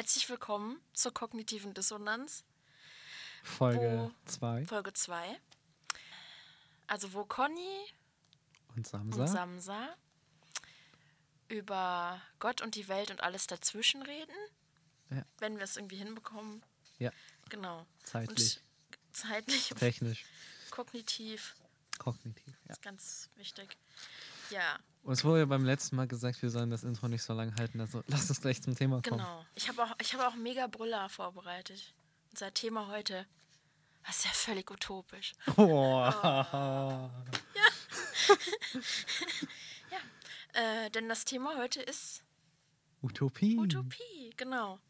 Herzlich willkommen zur kognitiven Dissonanz, Folge 2 Folge 2. Also wo Conny und Samsa. und Samsa über Gott und die Welt und alles dazwischen reden, Ja. wenn wir es irgendwie hinbekommen. Ja, Genau. zeitlich, Und zeitlich, technisch, kognitiv, kognitiv. Ja. ist ganz wichtig. Ja, Uns wurde ja beim letzten Mal gesagt, wir sollen das Intro nicht so lang halten, also lass uns gleich zum Thema kommen. genau. Ich habe auch, ich habe auch mega Brüller vorbereitet. Unser Thema heute, das ist ja völlig utopisch. Oh. Äh, denn das Thema heute ist Utopie. Utopie, genau.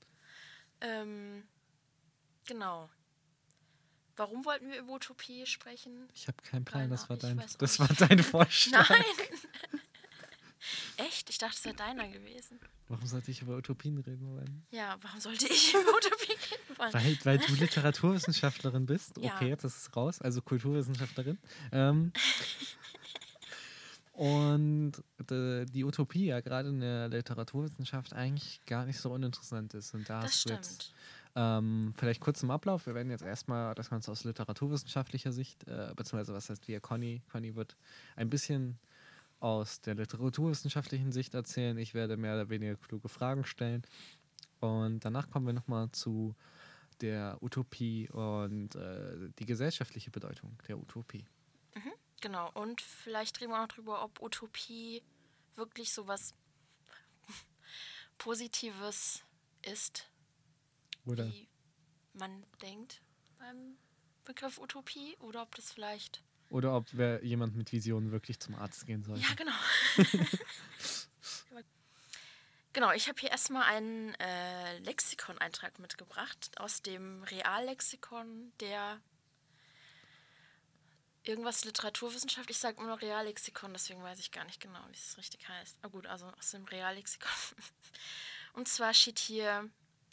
Ähm, genau. Warum wollten wir über Utopie sprechen? Ich habe keinen Plan, Keine das war dein, das war dein Vorschlag. Nein! Echt? Ich dachte, es wäre deiner gewesen. Warum sollte ich über Utopien reden wollen? Ja, warum sollte ich über Utopie reden wollen? Weil, weil du Literaturwissenschaftlerin bist. Ja. Okay, jetzt ist es raus. Also Kulturwissenschaftlerin. Ähm, und äh, die Utopie ja gerade in der Literaturwissenschaft eigentlich gar nicht so uninteressant ist. Und da Das hast du stimmt. jetzt ähm, vielleicht kurz im Ablauf. Wir werden jetzt erstmal das Ganze aus literaturwissenschaftlicher Sicht, äh, beziehungsweise was heißt wir, Conny. Conny wird ein bisschen aus der literaturwissenschaftlichen Sicht erzählen. Ich werde mehr oder weniger kluge Fragen stellen. Und danach kommen wir nochmal zu der Utopie und äh, die gesellschaftliche Bedeutung der Utopie. Genau. Und vielleicht reden wir auch drüber, ob Utopie wirklich so was Positives ist, Oder? wie man denkt beim Begriff Utopie, oder ob das vielleicht. Oder ob wer, jemand mit Visionen wirklich zum Arzt gehen sollte. Ja, genau. genau, ich habe hier erstmal einen äh, Lexikon-Eintrag mitgebracht aus dem Reallexikon der irgendwas Literaturwissenschaft. Ich sage immer noch Reallexikon, deswegen weiß ich gar nicht genau, wie es richtig heißt. Aber gut, also aus dem Reallexikon. Und zwar steht hier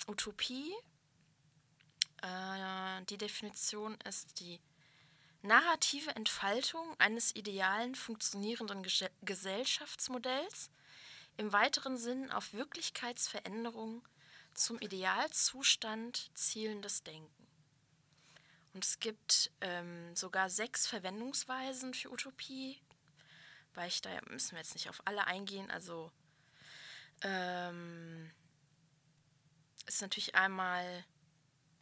Utopie. Äh, die Definition ist die narrative Entfaltung eines idealen, funktionierenden Gese- Gesellschaftsmodells im weiteren Sinn auf Wirklichkeitsveränderung zum Idealzustand zielendes Denken. Und es gibt ähm, sogar sechs Verwendungsweisen für Utopie, weil ich da müssen wir jetzt nicht auf alle eingehen. Also ähm, ist natürlich einmal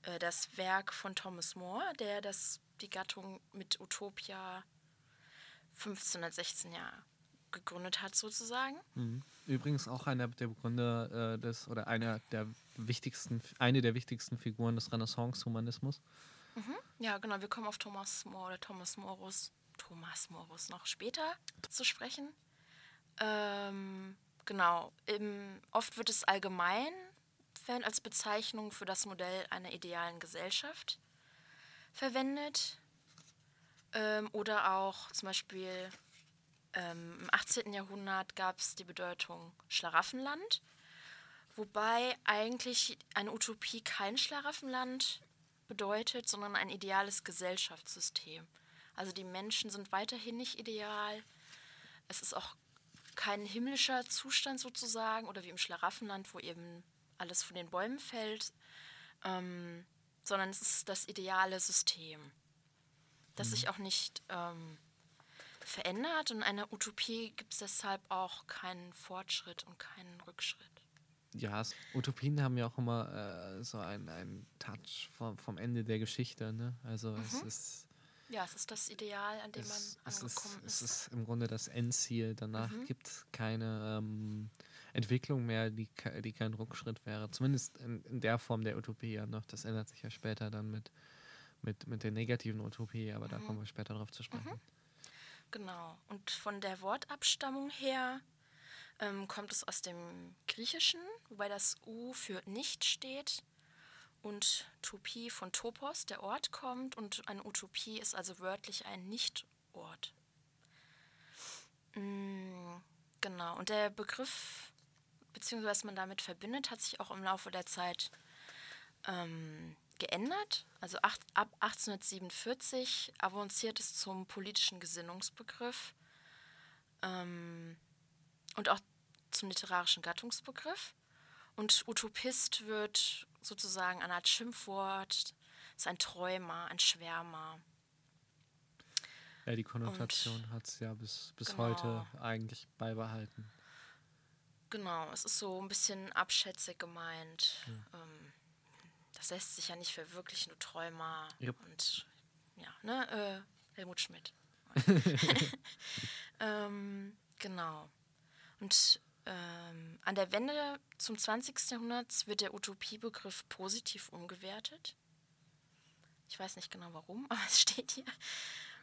äh, das Werk von Thomas More, der das, die Gattung mit Utopia 1516 ja gegründet hat sozusagen. Mhm. Übrigens auch einer der Begründer äh, des, oder einer der wichtigsten, eine der wichtigsten Figuren des Renaissance-Humanismus. Ja, genau, wir kommen auf Thomas More oder Thomas Morus, Thomas Morus noch später zu sprechen. Ähm, genau, im, oft wird es allgemein als Bezeichnung für das Modell einer idealen Gesellschaft verwendet. Ähm, oder auch zum Beispiel ähm, im 18. Jahrhundert gab es die Bedeutung Schlaraffenland, wobei eigentlich eine Utopie kein Schlaraffenland bedeutet, sondern ein ideales Gesellschaftssystem. Also die Menschen sind weiterhin nicht ideal. Es ist auch kein himmlischer Zustand sozusagen oder wie im Schlaraffenland, wo eben alles von den Bäumen fällt, ähm, sondern es ist das ideale System, das sich auch nicht ähm, verändert. Und in einer Utopie gibt es deshalb auch keinen Fortschritt und keinen Rückschritt. Ja, Utopien haben ja auch immer äh, so einen, Touch vom, vom Ende der Geschichte. Ne? Also es ist Ja, es ist das Ideal, an dem es, man es, ist, angekommen es ist. ist im Grunde das Endziel. Danach Mhm. gibt es keine ähm, Entwicklung mehr, die, die kein Rückschritt wäre. Zumindest in, in der Form der Utopie ja noch. Das ändert sich ja später dann mit, mit, mit der negativen Utopie, aber da kommen wir später drauf zu sprechen. Genau. Und von der Wortabstammung her ähm, kommt es aus dem Griechischen, wobei das U für nicht steht und Topie von Topos, der Ort, kommt und eine Utopie ist also wörtlich ein Nicht-Ort. Mm, genau. Und der Begriff, beziehungsweise was man damit verbindet, hat sich auch im Laufe der Zeit ähm, geändert. Also acht, ab 1847 avanciert es zum politischen Gesinnungsbegriff ähm, und auch zum literarischen Gattungsbegriff. Und Utopist wird sozusagen eine Art Schimpfwort, ist ein Träumer, ein Schwärmer. Ja, die Konnotation hat es ja bis, bis Genau. heute eigentlich beibehalten. Genau, es ist so ein bisschen abschätzig gemeint. Ähm, das lässt sich ja nicht verwirklichen, du Träumer. Jupp. Und ja, ne, äh, Helmut Schmidt. ähm, genau. Und ähm, an der Wende zum 20. Jahrhundert wird der Utopiebegriff positiv umgewertet. Ich weiß nicht genau warum, aber es steht hier.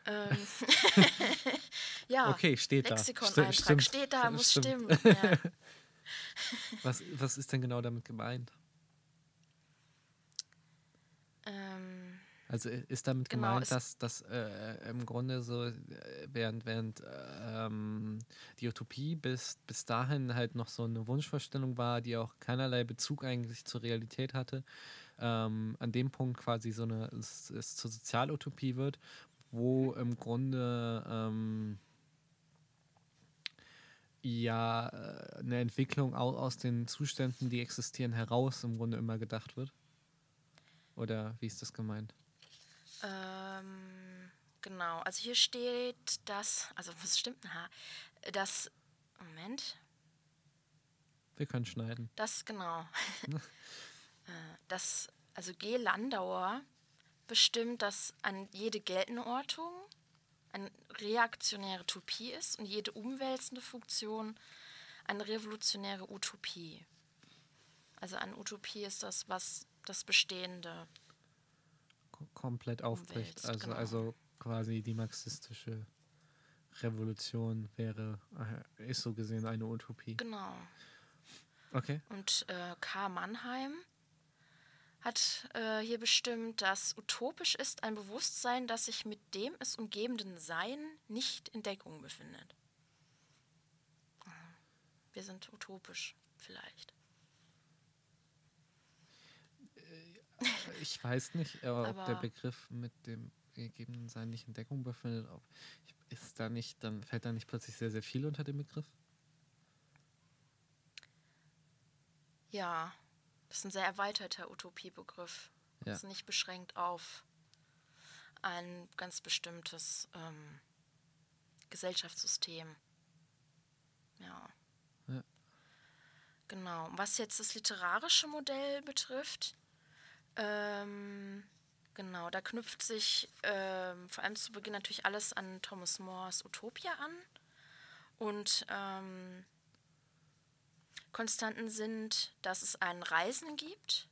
Ähm, ja, Okay, steht da. Stimmt. steht da, muss Stimmt. stimmen. Ja. Was, was ist denn genau damit gemeint? Ähm, Also ist damit Genau, gemeint, dass, dass äh, im Grunde so, äh, während, während äh, ähm, die Utopie bis, bis dahin halt noch so eine Wunschvorstellung war, die auch keinerlei Bezug eigentlich zur Realität hatte, ähm, an dem Punkt quasi so eine, es, es zur Sozialutopie wird, wo im Grunde ähm, ja äh, eine Entwicklung au, aus den Zuständen, die existieren, heraus im Grunde immer gedacht wird. Oder wie ist das gemeint? Ähm, genau, also hier steht, dass, also was stimmt denn, ha? Das, Moment, Wir können schneiden. das, genau, Äh, das, also G. Landauer bestimmt, dass an jede geltende Ortung eine reaktionäre Utopie ist und jede umwälzende Funktion eine revolutionäre Utopie. Also eine Utopie ist das, was das Bestehende ko- komplett aufbricht. Umwälzt, Also, genau. also quasi die marxistische Revolution wäre, äh, ist so gesehen eine Utopie. Genau. Okay. Und äh, K. Mannheim hat äh, hier bestimmt, dass utopisch ist ein Bewusstsein, das sich mit dem es umgebenden Sein nicht in Deckung befindet. Wir sind utopisch, vielleicht. Ich weiß nicht, äh, ob der Aber- Begriff mit dem gegebenen Sein nicht in Deckung befindet. Ob, ist da nicht, dann fällt da nicht plötzlich sehr, sehr viel unter den Begriff? Ja, das ist ein sehr erweiterter Utopiebegriff. Ja. Das ist nicht beschränkt auf ein ganz bestimmtes ähm, Gesellschaftssystem. Ja. Ja. Genau. Was jetzt das literarische Modell betrifft, ähm, genau, da knüpft sich ähm, vor allem zu Beginn natürlich alles an Thomas Moores Utopia an. Und ähm, Konstanten sind, dass es einen Reisenden gibt,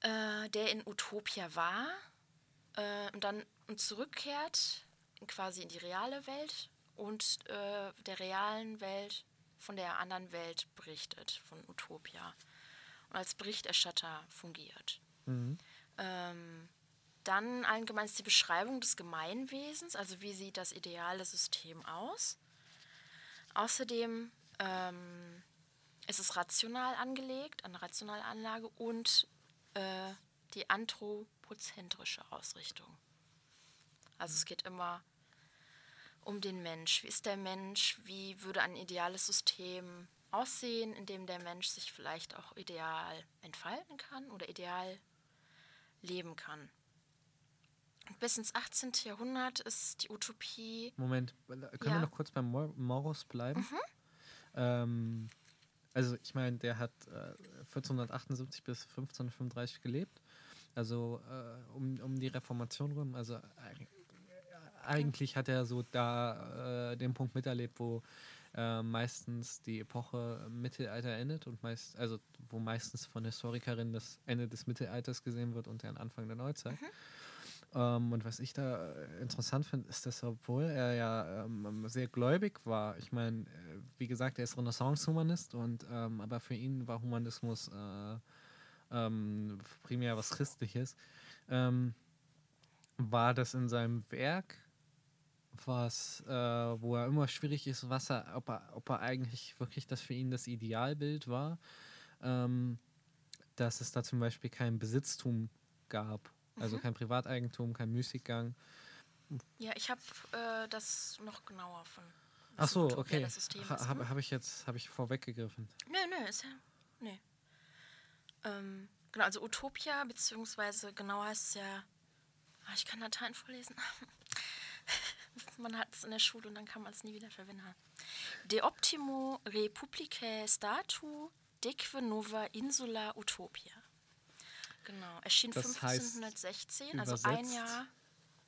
äh, der in Utopia war äh, und dann und zurückkehrt quasi in die reale Welt und äh, der realen Welt von der anderen Welt berichtet, von Utopia und als Berichterstatter fungiert. Ähm, dann allgemein ist die Beschreibung des Gemeinwesens, also wie sieht das ideale System aus. Außerdem ähm, ist es rational angelegt, eine rationale Anlage und äh, die anthropozentrische Ausrichtung. Also es geht immer um den Mensch. Wie ist der Mensch? Wie würde ein ideales System aussehen, in dem der Mensch sich vielleicht auch ideal entfalten kann oder ideal leben kann? Bis ins 18. Jahrhundert ist die Utopie Moment, können wir Ja. Mhm. noch kurz beim Mor Morus bleiben? Ähm, also ich meine, der hat äh, 1478 bis 1535 gelebt, also äh, um, um die Reformation rum. Also eig- eigentlich hat er so da äh, den Punkt miterlebt, wo äh, meistens die Epoche Mittelalter endet und meist, also wo meistens von Historikerinnen das Ende des Mittelalters gesehen wird und der Anfang der Neuzeit. Ähm, und was ich da äh, interessant finde, ist, dass obwohl er ja ähm, sehr gläubig war, ich meine, äh, wie gesagt, er ist Renaissance-Humanist und ähm, aber für ihn war Humanismus äh, ähm, primär was Christliches, ähm, war das in seinem Werk was, äh, wo er immer schwierig ist, was er, ob er, ob er eigentlich wirklich das für ihn das Idealbild war, ähm, dass es da zum Beispiel kein Besitztum gab, also kein Privateigentum, kein Müßiggang. Ja, ich habe äh, das noch genauer von. Ach so, okay. Ha, Habe hm? hab ich jetzt habe ich vorweggegriffen. Nö, nö, ist ja. Nee. Ähm, genau, also Utopia, beziehungsweise genau heißt es ja. Ah, ich kann Latein vorlesen. man hat es in der Schule und dann kann man es nie wieder verwenden. De optimo republicae statu deque nova insula utopia. Genau, erschien Das heißt 1516, also ein Jahr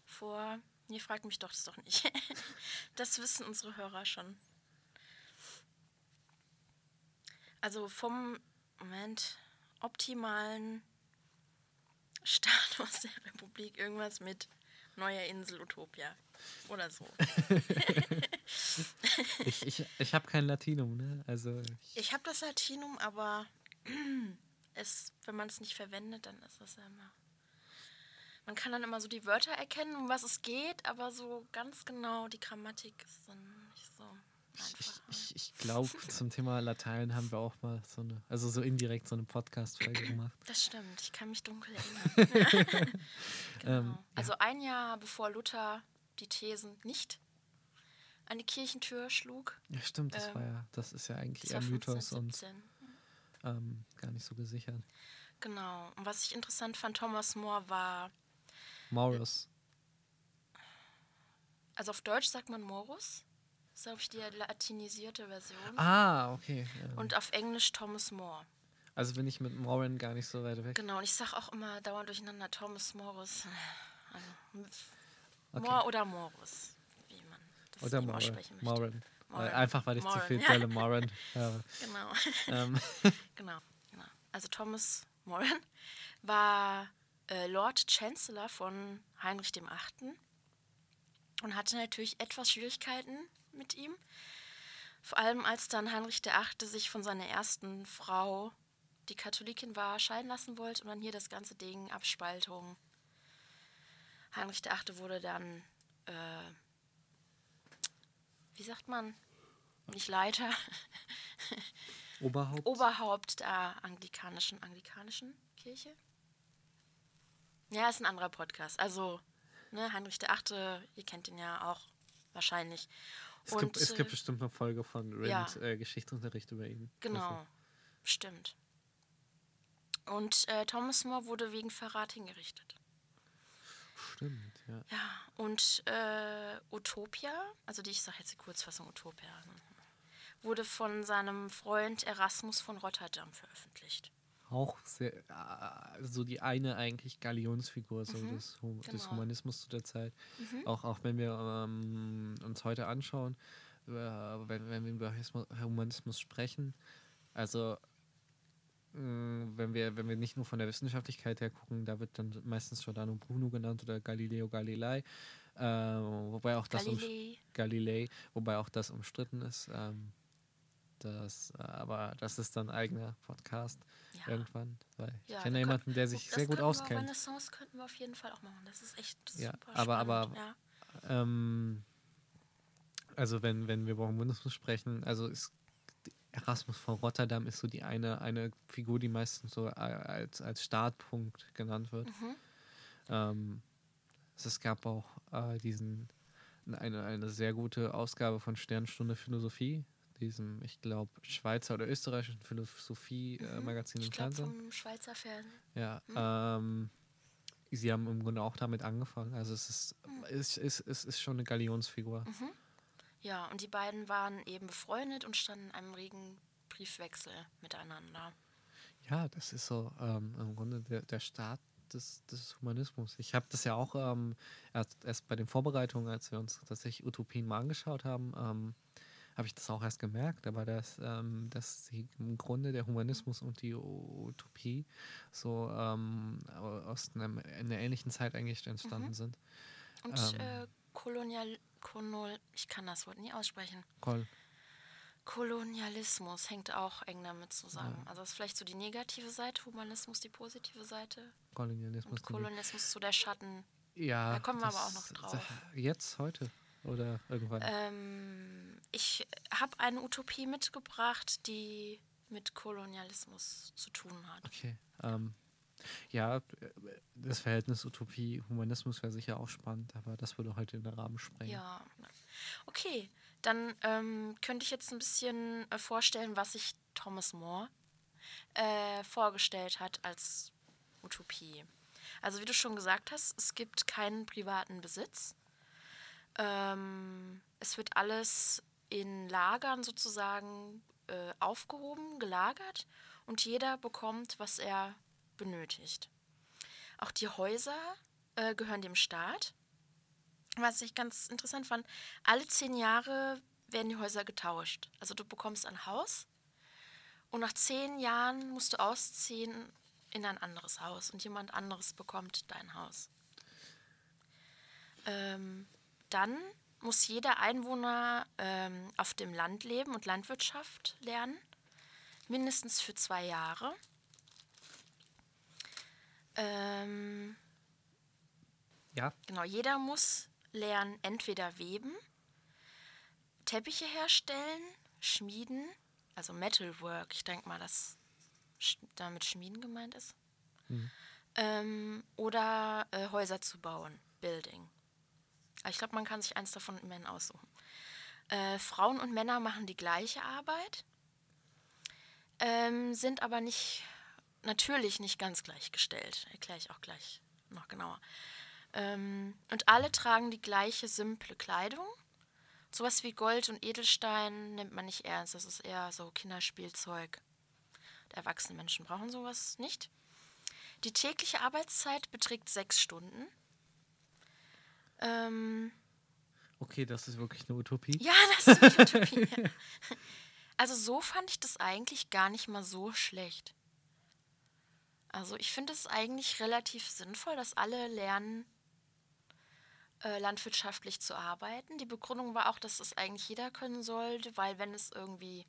vor. Nee, fragt mich doch das doch nicht. das wissen unsere Hörer schon. Also vom Moment optimalen Status der Republik irgendwas mit neuer Insel Utopia oder so. Ich, ich, ich habe kein Latinum, ne? Also ich, Ich habe das Latinum, aber es, wenn man es nicht verwendet, dann ist das ja immer. Man kann dann immer so die Wörter erkennen, um was es geht, aber so ganz genau die Grammatik ist dann nicht so ich, einfach. ich, ich glaube, zum Thema Latein haben wir auch mal so eine, also so indirekt so eine Podcast-Folge gemacht. Das stimmt, ich kann mich dunkel erinnern. genau. Ähm, Also ein Jahr bevor Luther die Thesen nicht an die Kirchentür schlug. Ja, stimmt, das Ähm, war ja, das ist ja eigentlich eher Mythos und 1517. ähm, gar nicht so gesichert. Genau. Und was ich interessant fand, Thomas More war, Maurus. also auf Deutsch sagt man Morus. Das ist, glaube ich, die latinisierte Version. Ah, okay. Ja. Und auf Englisch Thomas More. Also bin ich mit Moran gar nicht so weit weg. Genau, und ich sage auch immer dauernd durcheinander Thomas Morus. Also, Okay. More oder Morus, wie man das Oder Moran. aussprechen möchte. Moran. Moran. Einfach weil ich zu Moran, viel ja. Delle Moran habe. Genau. Ähm, Genau, genau. Also Thomas Moran war äh, Lord Chancellor von Heinrich dem Achten und hatte natürlich etwas Schwierigkeiten mit ihm. Vor allem als dann Heinrich der Achte sich von seiner ersten Frau, die Katholikin war, scheiden lassen wollte und dann hier das ganze Ding, Abspaltung. Heinrich der Achte wurde dann, äh, wie sagt man, nicht Leiter, Oberhaupt. Oberhaupt der anglikanischen anglikanischen Kirche. Ja, ist ein anderer Podcast. Also, ne, Heinrich der Achte, ihr kennt ihn ja auch wahrscheinlich. es, gibt, es äh, gibt bestimmt eine Folge von Rand ja. äh, Geschichtsunterricht über ihn. Genau, stimmt. Und äh, Thomas More wurde wegen Verrat hingerichtet. Also, stimmt, ja. Ja, und äh, Utopia, also die, ich sage jetzt die Kurzfassung Utopia, wurde von seinem Freund Erasmus von Rotterdam veröffentlicht. Auch sehr, äh, so die eine eigentlich Galionsfigur so des, Hu- des genau. Humanismus zu der Zeit. Auch, auch wenn wir ähm, uns heute anschauen, äh, wenn, wenn wir über Humanismus sprechen, also wenn wir, wenn wir nicht nur von der Wissenschaftlichkeit her gucken, da wird dann meistens Giordano Bruno genannt oder Galileo Galilei, äh, wobei auch das Galilei. Galilei, wobei auch das umstritten ist. Ähm, das, äh, aber das ist dann ein eigener Podcast Ja. irgendwann, weil ich Ja, kenne da jemanden, der sich das sehr gut könnten Wir, auskennt. Renaissance könnten wir auf jeden Fall auch machen. Das ist echt Ja, super aber- aber- spannend. ja. Ähm, also wenn, wenn wir über Humanismus sprechen, also ist Erasmus von Rotterdam ist so die eine, eine Figur, die meistens so als, als Startpunkt genannt wird. Mhm. Ähm, es, es gab auch äh, diesen eine, eine sehr gute Ausgabe von Sternstunde Philosophie, diesem, ich glaube, Schweizer oder österreichischen Philosophie-Magazin Ich im glaube Fernsehen. vom Schweizer Fernsehen. Ja, ähm, sie haben im Grunde auch damit angefangen. Also es ist, es ist, es ist schon eine Galionsfigur. Ja, und die beiden waren eben befreundet und standen in einem regen Briefwechsel miteinander. Ja, das ist so ähm, im Grunde der, der Start des, des Humanismus. Ich habe das ja auch ähm, erst, erst bei den Vorbereitungen, als wir uns tatsächlich Utopien mal angeschaut haben, ähm, habe ich das auch erst gemerkt, aber dass, ähm, dass im Grunde der Humanismus und die Utopie so ähm, aus einem, einer ähnlichen Zeit eigentlich entstanden sind. Und Ähm. äh, Kolonial, Konol, ich kann das Wort nie aussprechen. Kol Kolonialismus hängt auch eng damit zusammen. Also das ist vielleicht so die negative Seite, Humanismus die positive Seite. Kolonialismus. Und Kolonialismus ist so der Schatten. ja, Da kommen wir aber auch noch drauf. Jetzt, heute oder irgendwann. Ähm, ich habe eine Utopie mitgebracht, die mit Kolonialismus zu tun hat. Okay. Ähm, ja, das Verhältnis Utopie-Humanismus wäre sicher auch spannend, aber das würde heute in den Rahmen sprengen. Ja. Okay, dann ähm, könnte ich jetzt ein bisschen äh, vorstellen, was sich Thomas More äh, vorgestellt hat als Utopie. Also wie du schon gesagt hast, es gibt keinen privaten Besitz. Ähm, es wird alles in Lagern sozusagen äh, aufgehoben, gelagert und jeder bekommt, was er benötigt. Auch die Häuser äh, gehören dem Staat. Was ich ganz interessant fand, alle zehn Jahre werden die Häuser getauscht. Also du bekommst ein Haus und nach zehn Jahren musst du ausziehen in ein anderes Haus und jemand anderes bekommt dein Haus. Ähm, dann muss jeder Einwohner ähm, auf dem Land leben und Landwirtschaft lernen, mindestens für zwei Jahre. Ähm, ja. Genau, jeder muss lernen, entweder weben, Teppiche herstellen, schmieden, also Metalwork, ich denke mal, dass damit Schmieden gemeint ist. Mhm. Ähm, oder äh, Häuser zu bauen, Building. Ich glaube, man kann sich eins davon immerhin aussuchen. Äh, Frauen und Männer machen die gleiche Arbeit, ähm, sind aber nicht, natürlich nicht ganz gleichgestellt. Erkläre ich auch gleich noch genauer. Ähm, und alle tragen die gleiche simple Kleidung. Sowas wie Gold und Edelstein nimmt man nicht ernst. Das ist eher so Kinderspielzeug. Erwachsene Menschen brauchen sowas nicht. Die tägliche Arbeitszeit beträgt sechs Stunden. Ähm, okay, das ist wirklich eine Utopie. Ja, das ist eine Utopie. also so fand ich das eigentlich gar nicht mal so schlecht. Also ich finde es eigentlich relativ sinnvoll, dass alle lernen, äh, landwirtschaftlich zu arbeiten. Die Begründung war auch, dass es eigentlich jeder können sollte, weil wenn es irgendwie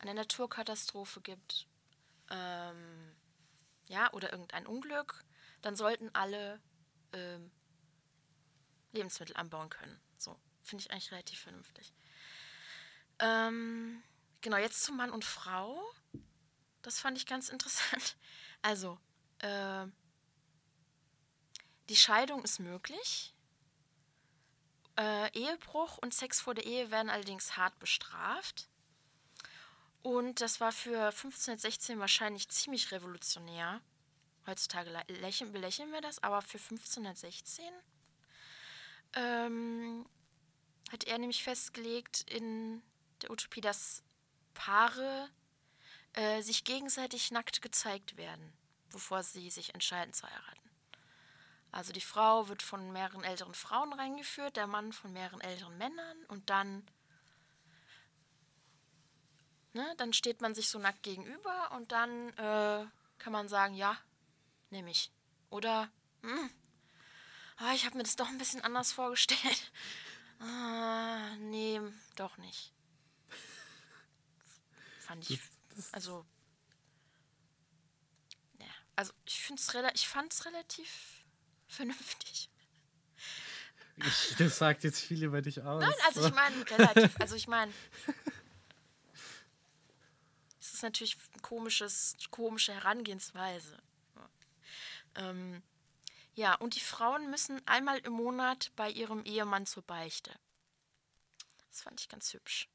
eine Naturkatastrophe gibt, ähm, ja, oder irgendein Unglück, dann sollten alle ähm, Lebensmittel anbauen können. So, finde ich eigentlich relativ vernünftig. Ähm, genau, jetzt zu Mann und Frau. Das fand ich ganz interessant. Also, äh, die Scheidung ist möglich. Äh, Ehebruch und Sex vor der Ehe werden allerdings hart bestraft. Und das war für 1516 wahrscheinlich ziemlich revolutionär. Heutzutage lächeln, belächeln wir das, aber für 1516 ähm, hat er nämlich festgelegt in der Utopie, dass Paare äh, sich gegenseitig nackt gezeigt werden, bevor sie sich entscheiden zu heiraten. Also die Frau wird von mehreren älteren Frauen reingeführt, der Mann von mehreren älteren Männern und dann Ne? Dann steht man sich so nackt gegenüber und dann äh, kann man sagen, ja, nehme ich. Oder, hm, oh, ich habe mir das doch ein bisschen anders vorgestellt. Ah, nee, doch nicht. Fand ich, also, ja, also ich finde es ich fand es relativ vernünftig. Ich, das sagt jetzt viel über dich aus. Nein, also ich meine relativ, also ich meine das ist natürlich eine komisches, komische Herangehensweise. Ähm, ja, und die Frauen müssen einmal im Monat bei ihrem Ehemann zur Beichte. Das fand ich ganz hübsch.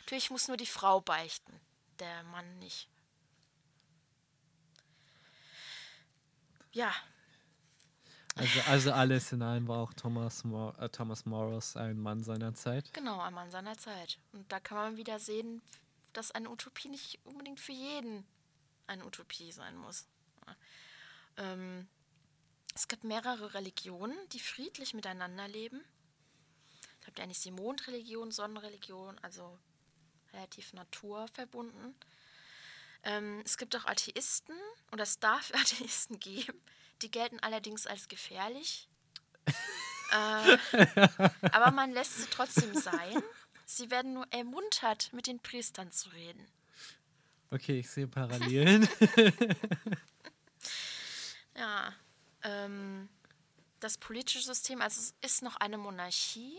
Natürlich muss nur die Frau beichten, der Mann nicht. Ja. Also, also alles in allem war auch Thomas, Mor äh, Thomas Morris ein Mann seiner Zeit. Genau, ein Mann seiner Zeit. Und da kann man wieder sehen, dass eine Utopie nicht unbedingt für jeden eine Utopie sein muss. Ähm, es gibt mehrere Religionen, die friedlich miteinander leben. Es gibt ja eigentlich die Mondreligion, Sonnenreligion, also relativ naturverbunden. Ähm, es gibt auch Atheisten und es darf Atheisten geben. Die gelten allerdings als gefährlich. äh, aber man lässt sie trotzdem sein. Sie werden nur ermuntert, mit den Priestern zu reden. Okay, ich sehe Parallelen. ja. Ähm, das politische System, also es ist noch eine Monarchie,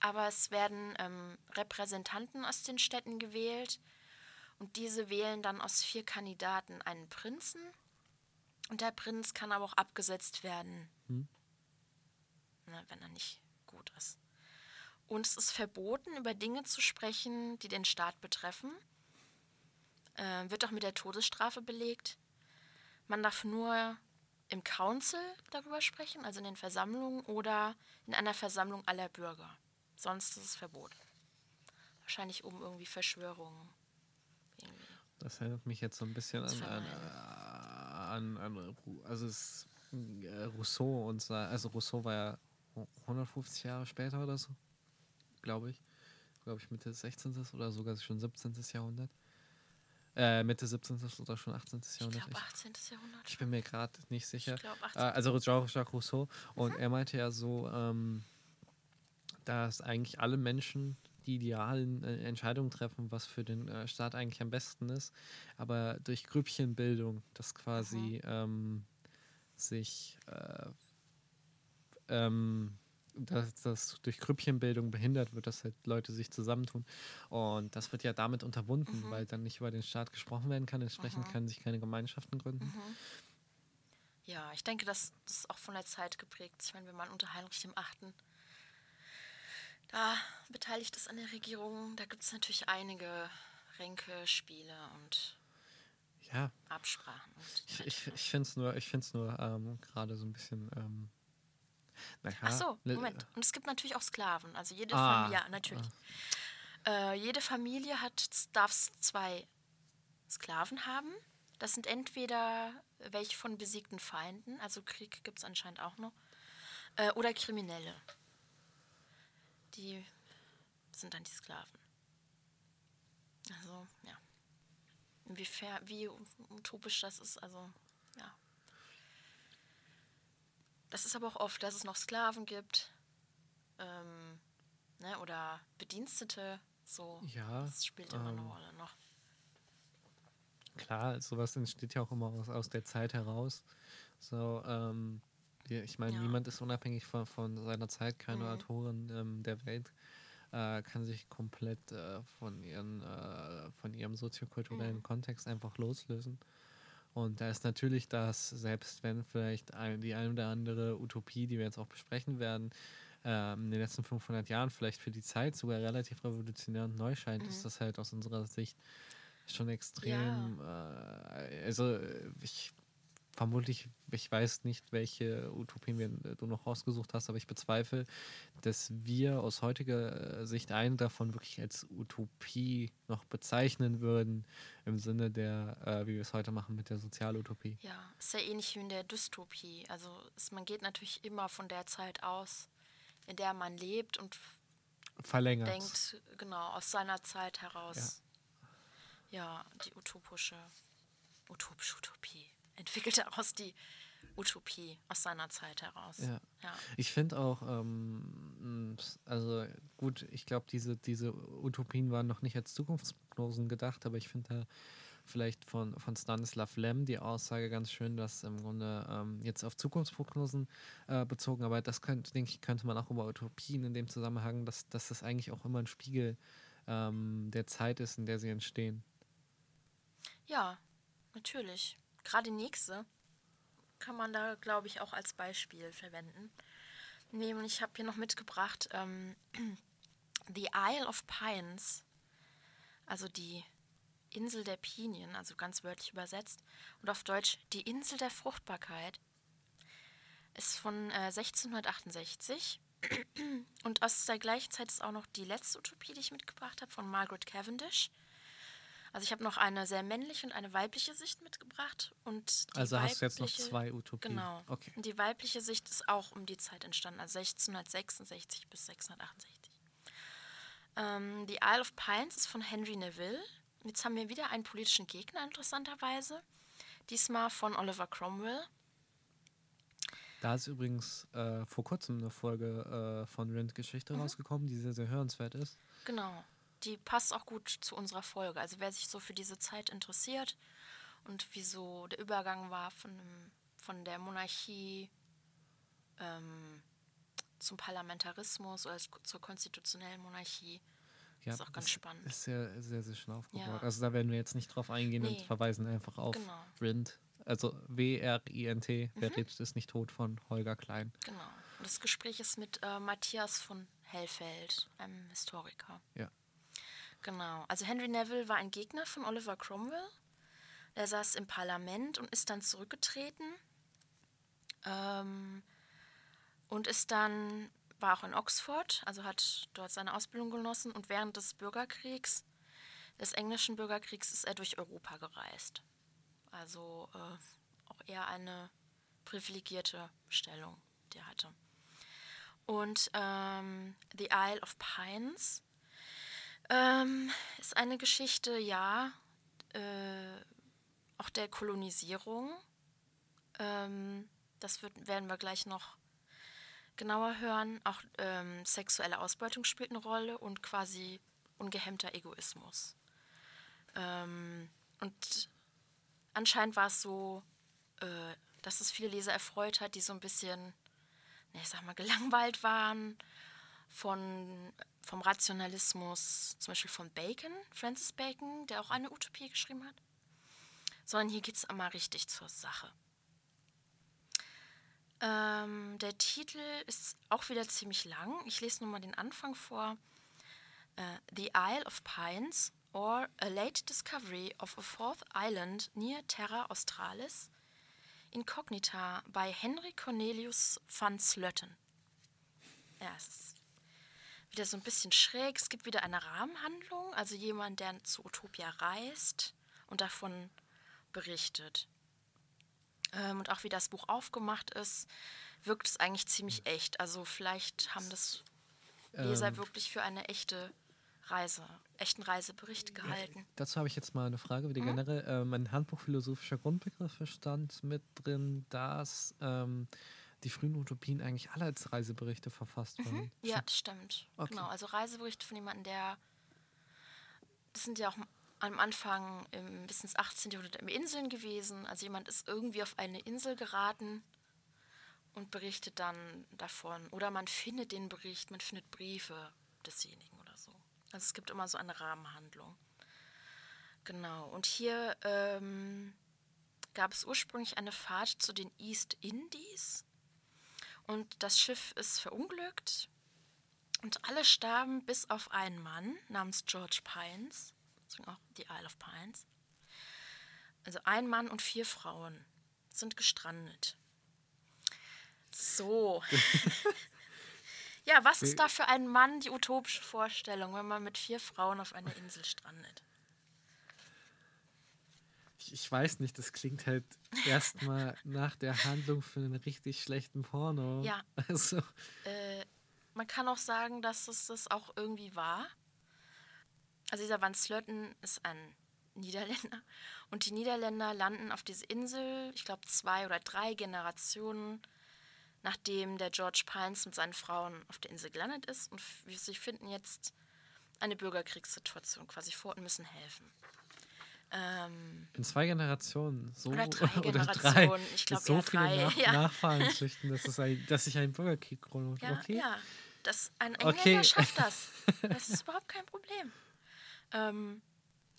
aber es werden ähm, Repräsentanten aus den Städten gewählt und diese wählen dann aus vier Kandidaten einen Prinzen und der Prinz kann aber auch abgesetzt werden, hm. Na, wenn er nicht gut ist. Und es ist verboten, über Dinge zu sprechen, die den Staat betreffen. äh, wird auch mit der Todesstrafe belegt. Man darf nur im Council darüber sprechen, also in den Versammlungen oder in einer Versammlung aller Bürger. Sonst ist es Verbot. Wahrscheinlich um irgendwie Verschwörungen. Irgendwie. Das erinnert mich jetzt so ein bisschen an, an, an, an, also es, äh, Rousseau und also Rousseau war ja 150 Jahre später oder so, glaube ich. Glaube ich Mitte des 16. oder sogar schon 17. Jahrhundert. Äh, Mitte 17. oder schon 18. Jahrhundert. Ich glaube 18. Jahrhundert. Ich bin mir gerade nicht sicher. Ich glaube 18. Äh, also Jacques Rousseau. Und mhm. er meinte ja so, ähm, dass eigentlich alle Menschen die idealen äh, Entscheidungen treffen, was für den äh, Staat eigentlich am besten ist. Aber durch Grüppchenbildung, das quasi mhm. ähm, sich äh, ähm, dass das durch Grüppchenbildung behindert wird, dass halt Leute sich zusammentun. Und das wird ja damit unterbunden, mhm. weil dann nicht über den Staat gesprochen werden kann. Entsprechend mhm. können sich keine Gemeinschaften gründen. Mhm. Ja, ich denke, das, das ist auch von der Zeit geprägt. Ich meine, wenn man unter Heinrich dem Achten da beteiligt ist an der Regierung, da gibt es natürlich einige Ränke, Spiele und ja. Absprachen. Und ich ich, ich finde es nur, ich find's nur ähm, gerade so ein bisschen. Ähm, Ach so, Moment. Und es gibt natürlich auch Sklaven. Also jede ah, Familie, ja, natürlich. Ah. Äh, jede Familie hat, darf zwei Sklaven haben. Das sind entweder welche von besiegten Feinden, also Krieg gibt es anscheinend auch noch, äh, oder Kriminelle. Die sind dann die Sklaven. Also, ja. Inwiefern, wie utopisch das ist, also, ja. Das ist aber auch oft, dass es noch Sklaven gibt ähm, ne, oder Bedienstete. So, ja, das spielt immer ähm, eine Rolle noch. Klar, sowas entsteht ja auch immer aus, aus der Zeit heraus. So, ähm, ich meine, ja. niemand ist unabhängig von, von seiner Zeit, keine mhm. Autorin ähm, der Welt äh, kann sich komplett äh, von, ihren, äh, von ihrem soziokulturellen mhm. Kontext einfach loslösen. Und da ist natürlich das, selbst wenn vielleicht ein, die ein oder andere Utopie, die wir jetzt auch besprechen werden, äh, in den letzten 500 Jahren vielleicht für die Zeit sogar relativ revolutionär und neu scheint, mhm. ist das halt aus unserer Sicht schon extrem. Ja. Äh, also ich vermutlich, ich weiß nicht, welche Utopien wir, äh, du noch rausgesucht hast, aber ich bezweifle, dass wir aus heutiger äh, Sicht eine davon wirklich als Utopie noch bezeichnen würden, im Sinne der, äh, wie wir es heute machen mit der Sozialutopie. Ja, ist ja ähnlich wie in der Dystopie. Also es, man geht natürlich immer von der Zeit aus, in der man lebt und verlängert. Denkt, genau, aus seiner Zeit heraus. Ja, ja die utopische, utopische Utopie entwickelt daraus die Utopie aus seiner Zeit heraus. Ja. ja. Ich finde auch, ähm, also gut, ich glaube, diese, diese Utopien waren noch nicht als Zukunftsprognosen gedacht, aber ich finde da vielleicht von, von Stanislav Lem die Aussage ganz schön, dass im Grunde ähm, jetzt auf Zukunftsprognosen äh, bezogen, aber das könnte, denke ich, könnte man auch über Utopien in dem Zusammenhang, dass, dass das eigentlich auch immer ein Spiegel ähm, der Zeit ist, in der sie entstehen. Ja, natürlich gerade nächste kann man da, glaube ich, auch als Beispiel verwenden. Nämlich, ich habe hier noch mitgebracht ähm, The Isle of Pines, also die Insel der Pinien, also ganz wörtlich übersetzt, und auf Deutsch die Insel der Fruchtbarkeit, ist von äh, 1668 und aus der gleichen Zeit ist auch noch die letzte Utopie, die ich mitgebracht habe, von Margaret Cavendish. Also ich habe noch eine sehr männliche und eine weibliche Sicht mitgebracht. Und also hast du jetzt noch zwei Utopien. Genau. Okay. Und die weibliche Sicht ist auch um die Zeit entstanden, also 1666 bis 1668. Ähm, die Isle of Pines ist von Henry Neville. Jetzt haben wir wieder einen politischen Gegner, interessanterweise. Diesmal von Oliver Cromwell. Da ist übrigens äh, vor kurzem eine Folge äh, von Rind Geschichte mhm. rausgekommen, die sehr, sehr hörenswert ist. Genau die passt auch gut zu unserer Folge. Also wer sich so für diese Zeit interessiert und wieso der Übergang war von, von der Monarchie ähm, zum Parlamentarismus oder zur konstitutionellen Monarchie. Ja, ist auch ganz spannend. Ist sehr, sehr, sehr schön aufgebaut. Ja. Also da werden wir jetzt nicht drauf eingehen nee. und verweisen einfach auf genau. Rind. Also W-R-I-N-T, mhm. Wer redet ist nicht tot von Holger Klein. Genau. Und das Gespräch ist mit äh, Matthias von Hellfeld, einem Historiker. Ja. Genau. Also Henry Neville war ein Gegner von Oliver Cromwell. Er saß im Parlament und ist dann zurückgetreten. Ähm, und ist dann, war auch in Oxford, also hat dort seine Ausbildung genossen. Und während des Bürgerkriegs, des englischen Bürgerkriegs, ist er durch Europa gereist. Also äh, auch eher eine privilegierte Stellung, die er hatte. Und ähm, The Isle of Pines ähm, ist eine Geschichte, ja, äh, auch der Kolonisierung. Ähm, das wird, werden wir gleich noch genauer hören. Auch ähm, sexuelle Ausbeutung spielt eine Rolle und quasi ungehemmter Egoismus. Ähm, und anscheinend war es so, äh, dass es viele Leser erfreut hat, die so ein bisschen, ich sag mal, gelangweilt waren von, vom Rationalismus, zum Beispiel von Bacon, Francis Bacon, der auch eine Utopie geschrieben hat. Sondern hier geht es einmal richtig zur Sache. Ähm, der Titel ist auch wieder ziemlich lang. Ich lese nur mal den Anfang vor. Uh, The Isle of Pines or a late discovery of a fourth island near Terra Australis incognita by Henry Cornelius van Slötten. Ja, es ist wieder so ein bisschen schräg. Es gibt wieder eine Rahmenhandlung, also jemand, der zu Utopia reist und davon berichtet. Ähm, und auch wie das Buch aufgemacht ist, wirkt es eigentlich ziemlich echt. Also vielleicht haben das Leser ähm, wirklich für eine echte Reise, echten Reisebericht gehalten. Ja, dazu habe ich jetzt mal eine Frage wieder mhm. generell. Ähm, ein Handbuch philosophischer Grundbegriffe stand mit drin, dass ähm, die frühen Utopien eigentlich alle als Reiseberichte verfasst mhm. waren. Ja, das stimmt. Okay. Genau, also Reiseberichte von jemandem, der das sind ja auch am Anfang im, bis ins 18. Jahrhundert im Inseln gewesen. Also jemand ist irgendwie auf eine Insel geraten und berichtet dann davon. Oder man findet den Bericht, man findet Briefe desjenigen oder so. Also es gibt immer so eine Rahmenhandlung. Genau. Und hier ähm, gab es ursprünglich eine Fahrt zu den East Indies. Und das Schiff ist verunglückt. Und alle starben bis auf einen Mann namens George Pines deswegen auch die Isle of Pines. Also ein Mann und vier Frauen sind gestrandet. So. ja, was ist da für ein Mann die utopische Vorstellung, wenn man mit vier Frauen auf einer Insel strandet? Ich, ich weiß nicht, das klingt halt erstmal nach der Handlung für einen richtig schlechten Porno. Ja. Also. Äh, man kann auch sagen, dass es das auch irgendwie war. Also dieser Van Slöten ist ein Niederländer und die Niederländer landen auf diese Insel, ich glaube zwei oder drei Generationen, nachdem der George Pines mit seinen Frauen auf der Insel gelandet ist und sie finden jetzt eine Bürgerkriegssituation quasi vor und müssen helfen. Ähm, in zwei Generationen. So, oder drei oder Generationen. Drei. Ich glaube, so viele drei. Nach ja. Nachfahren züchten, dass, es ein, dass sich ein Bürgerkrieg gründet. Ja, okay. ja. Das, ein Engländer okay. schafft das. Das ist überhaupt kein Problem. Ähm,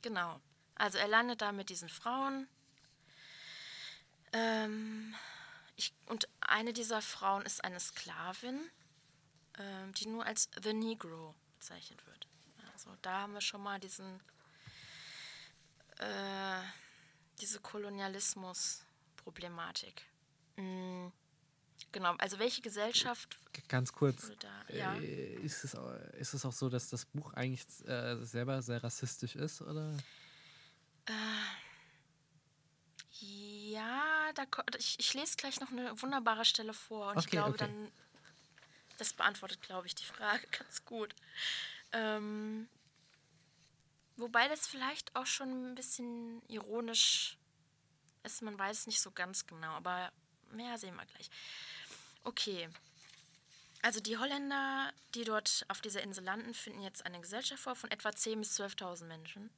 genau. Also er landet da mit diesen Frauen. Ähm, ich, und eine dieser Frauen ist eine Sklavin, ähm, die nur als The Negro bezeichnet wird. Also da haben wir schon mal diesen äh, diese Kolonialismus-Problematik. Mhm. Genau, also welche Gesellschaft. Ganz kurz. Da, ja. Äh, ist, es, ist es auch so, dass das Buch eigentlich äh, selber sehr rassistisch ist, oder? Äh, ja, da, ich, ich lese gleich noch eine wunderbare Stelle vor und okay, ich glaube okay. dann. Das beantwortet, glaube ich, die Frage ganz gut. Ähm, wobei das vielleicht auch schon ein bisschen ironisch ist, man weiß es nicht so ganz genau, aber mehr sehen wir gleich. Okay. Also die Holländer, die dort auf dieser Insel landen, finden jetzt eine Gesellschaft vor von etwa 10.000 bis 12.000 Menschen,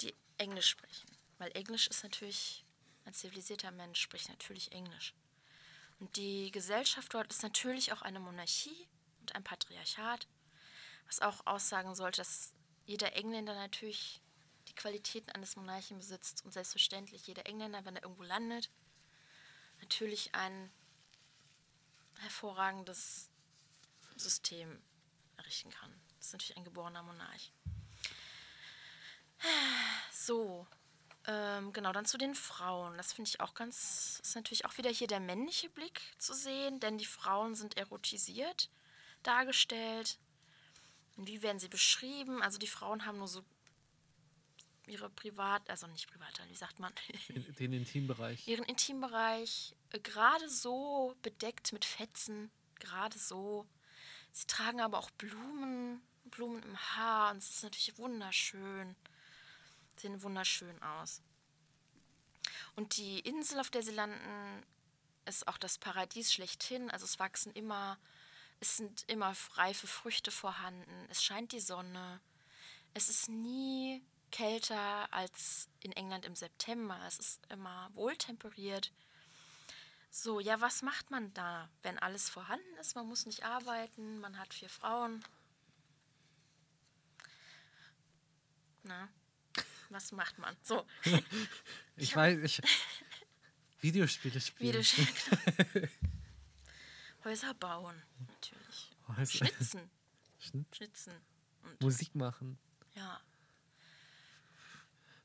die Englisch sprechen. Weil Englisch ist natürlich, ein zivilisierter Mensch spricht natürlich Englisch. Und die Gesellschaft dort ist natürlich auch eine Monarchie und ein Patriarchat, was auch aussagen sollte, dass jeder Engländer natürlich die Qualitäten eines Monarchen besitzt und selbstverständlich jeder Engländer, wenn er irgendwo landet, natürlich ein hervorragendes System errichten kann. Das ist natürlich ein geborener Monarch. So, ähm, genau, dann zu den Frauen. Das finde ich auch ganz, ist natürlich auch wieder hier der männliche Blick zu sehen, denn die Frauen sind erotisiert dargestellt. Und wie werden sie beschrieben? Also die Frauen haben nur so ihre Privat, also nicht Privat, wie sagt man? Den Intimbereich. Ihren Intimbereich äh, gerade so bedeckt mit Fetzen, gerade so. Sie tragen aber auch Blumen, Blumen im Haar und es ist natürlich wunderschön. Sehen wunderschön aus. Und die Insel, auf der sie landen, ist auch das Paradies schlechthin. Also es wachsen immer, es sind immer reife Früchte vorhanden. Es scheint die Sonne. Es ist nie kälter als in England im September. Es ist immer wohltemperiert. So, ja, was macht man da, wenn alles vorhanden ist? Man muss nicht arbeiten, man hat vier Frauen. Na, was macht man? So. ich weiß, ich. Videospiele spielen. Videospiele. Häuser bauen, natürlich. Häuser. Schnitzen. Schnitzen. Und Musik machen. Ja.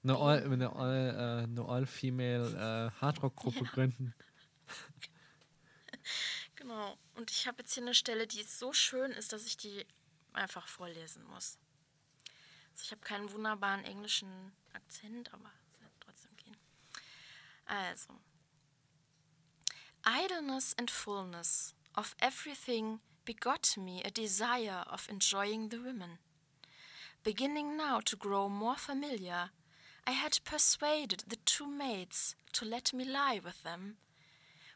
Eine all, eine all, uh, all female uh, Hardrock-Gruppe ja. gründen. genau. Und ich habe jetzt hier eine Stelle, die so schön ist, dass ich die einfach vorlesen muss. Also ich habe keinen wunderbaren englischen Akzent, aber es wird trotzdem gehen. Also. Idleness and fullness of everything begot me a desire of enjoying the women. Beginning now to grow more familiar, I had persuaded the two maids to let me lie with them,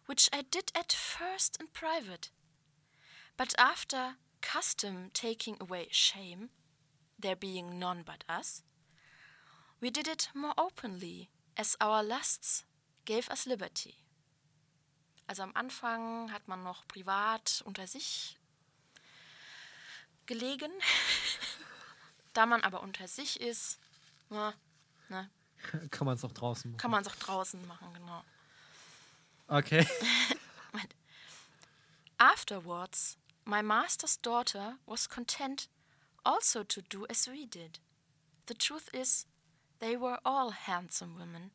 which I did at first in private. But after custom taking away shame, there being none but us, we did it more openly, as our lusts gave us liberty. Also am Anfang hat man noch privat unter sich gelegen. da man aber unter sich ist, na, Ne? Kann man es auch draußen machen. Kann man es auch draußen machen, genau. Okay. Afterwards, my master's daughter was content also to do as we did. The truth is, they were all handsome women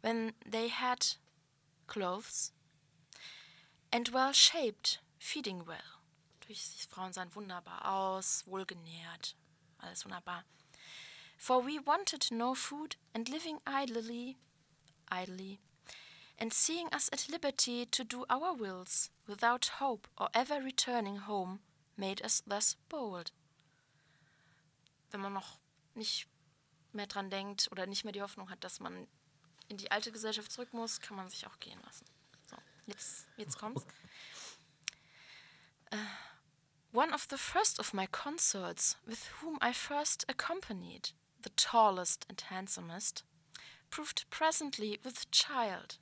when they had clothes and well shaped, feeding well. Die Frauen sahen wunderbar aus, wohlgenährt, alles wunderbar. for we wanted no food and living idly, idly, and seeing us at liberty to do our wills without hope or ever returning home, made us thus bold. Wenn man noch nicht mehr dran denkt oder nicht mehr die Hoffnung hat, dass man in die alte Gesellschaft zurück muss, kann man sich auch gehen lassen. Jetzt, jetzt kommt's. Uh, one of the first of my consorts, with whom I first accompanied, the tallest and handsomest, proved presently with child.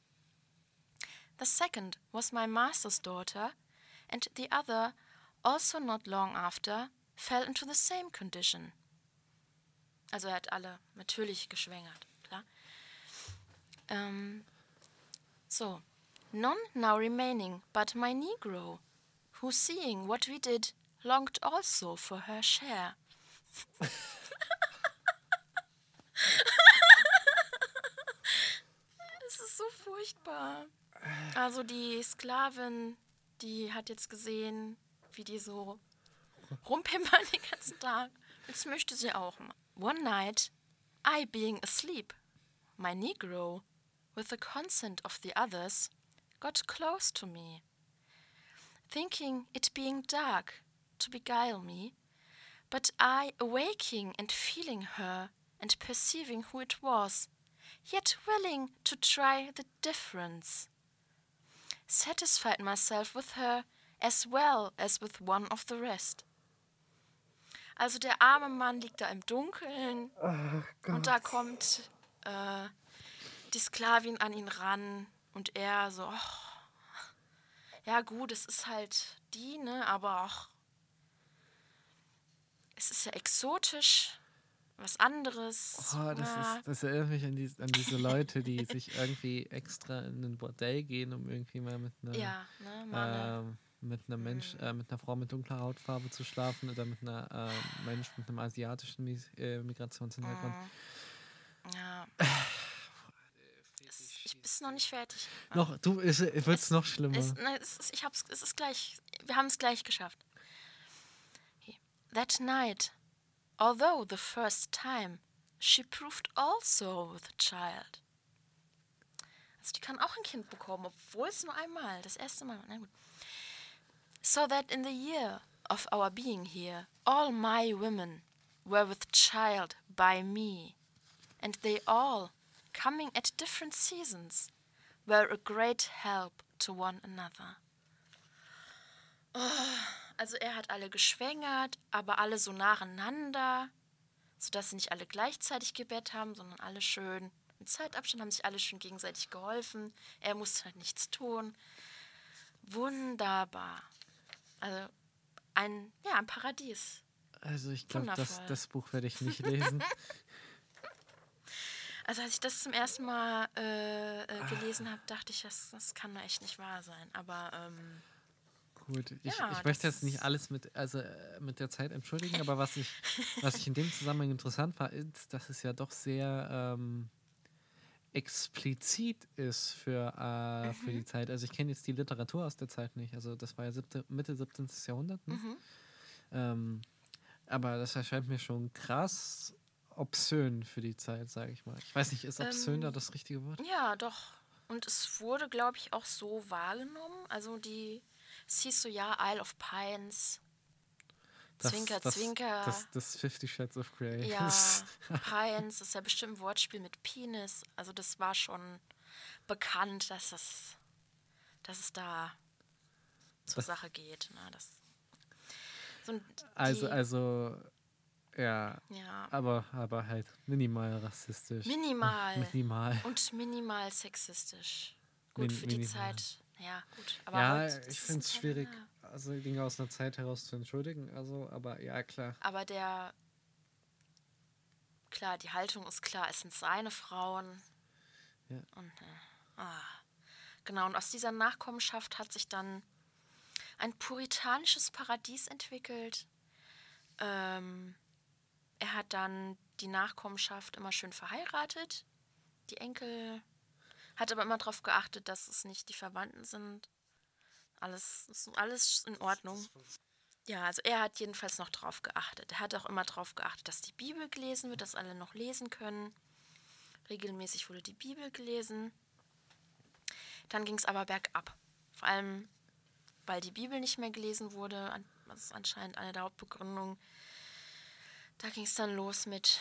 The second was my master's daughter, and the other, also not long after, fell into the same condition. Also er hat alle natürlich geschwängert, klar. Um, so, none now remaining but my Negro, who seeing what we did, longed also for her share. Es ist so furchtbar. Also die Sklavin, die hat jetzt gesehen, wie die so rumpimpern den ganzen Tag. Jetzt möchte sie auch mal. One night, I being asleep, my Negro, with the consent of the others, got close to me. Thinking it being dark to beguile me, but I awaking and feeling her, and perceiving who it was, yet willing to try the difference. Satisfied myself with her as well as with one of the rest. Also der arme Mann liegt da im Dunkeln oh und da kommt äh, die Sklavin an ihn ran und er so, oh, ja gut, es ist halt die, ne, aber auch es ist ja exotisch was anderes. Oh, das, ja. ist, das erinnert mich an, die, an diese Leute, die sich irgendwie extra in ein Bordell gehen, um irgendwie mal mit einer, ja, ne, äh, mit einer Mensch, mhm. äh, mit einer Frau mit dunkler Hautfarbe zu schlafen oder mit einer äh, Mensch mit einem asiatischen Mis äh, Migrationshintergrund. Mhm. Ja. Bin noch nicht fertig. Noch, du, es wird es noch schlimmer. Es, nein, es ist, ich hab's, es ist gleich. Wir haben es gleich geschafft. That night, although the first time, she proved also with a child. Also die kann auch ein Kind bekommen, obwohl es nur einmal, das erste Mal. Na gut. So that in the year of our being here, all my women were with child by me, and they all, coming at different seasons, were a great help to one another. Oh, also er hat alle geschwängert, aber alle so nacheinander, sodass sie nicht alle gleichzeitig gebett haben, sondern alle schön mit Zeitabstand haben sich alle schön gegenseitig geholfen. Er musste halt nichts tun. Wunderbar. Also ein, ja, ein Paradies. Also ich glaube, das, das Buch werde ich nicht lesen. also als ich das zum ersten Mal äh, äh, gelesen habe, dachte ich, das, das kann doch echt nicht wahr sein. Aber ähm, gut, ich, ja, ich möchte jetzt nicht alles mit, also, äh, mit der Zeit entschuldigen, aber was ich, was ich in dem Zusammenhang interessant war, ist, dass es ja doch sehr ähm, explizit ist für, mhm. für die Zeit. Also ich kenne jetzt die Literatur aus der Zeit nicht. Also das war ja siebte, Mitte 17. Jahrhundert. Ne? Mhm. Ähm, aber das erscheint mir schon krass obszön für die Zeit, sage ich mal. Ich weiß nicht, ist obszön ähm, da das richtige Wort? Ja, doch. Und es wurde, glaube ich, auch so wahrgenommen. Also die, es hieß so, ja, Isle of Pines, das, zwinker, das, zwinker. Das, das Fifty Shades of Grey. Ja, Pines ist ja bestimmt ein Wortspiel mit Penis. Also das war schon bekannt, dass es, dass es da zur das, Sache geht. Ne? Das, so also, also, ja, ja. Aber, aber halt minimal rassistisch. Minimal. minimal. Und minimal sexistisch. Gut Min für die minimal. Zeit. Ja, gut. Aber ja, ich finde es schwierig. Ja also Dinge aus einer Zeit heraus zu entschuldigen. Also, aber ja, klar. Aber der, klar, die Haltung ist klar, es sind seine Frauen. Ja. Und, äh, ah. Genau, und aus dieser Nachkommenschaft hat sich dann ein puritanisches Paradies entwickelt. Ähm, er hat dann die Nachkommenschaft immer schön verheiratet. Die Enkel hat aber immer darauf geachtet, dass es nicht die Verwandten sind. Alles alles in Ordnung. Ja, also er hat jedenfalls noch drauf geachtet. Er hat auch immer darauf geachtet, dass die Bibel gelesen wird, dass alle noch lesen können. Regelmäßig wurde die Bibel gelesen. Dann ging es aber bergab. Vor allem, weil die Bibel nicht mehr gelesen wurde. Das ist anscheinend eine der Hauptbegründungen. Da ging es dann los mit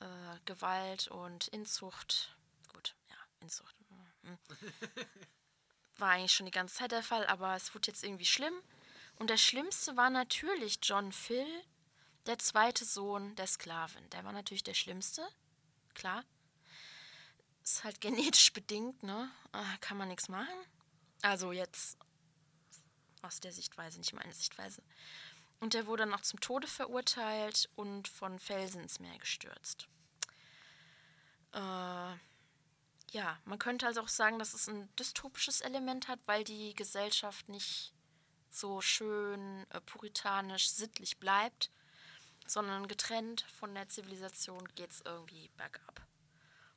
äh, Gewalt und Inzucht. Gut, ja, Inzucht. Hm. war eigentlich schon die ganze Zeit der Fall, aber es wurde jetzt irgendwie schlimm. Und der Schlimmste war natürlich John Phil, der zweite Sohn der Sklavin. Der war natürlich der Schlimmste, klar. Ist halt genetisch bedingt, ne? Ah, kann man nichts machen. Also jetzt aus der Sichtweise, nicht meine Sichtweise. Und der wurde dann auch zum Tode verurteilt und von Felsen ins Meer gestürzt. Äh, ja, man könnte also auch sagen, dass es ein dystopisches Element hat, weil die Gesellschaft nicht so schön äh, puritanisch sittlich bleibt, sondern getrennt von der Zivilisation geht es irgendwie bergab.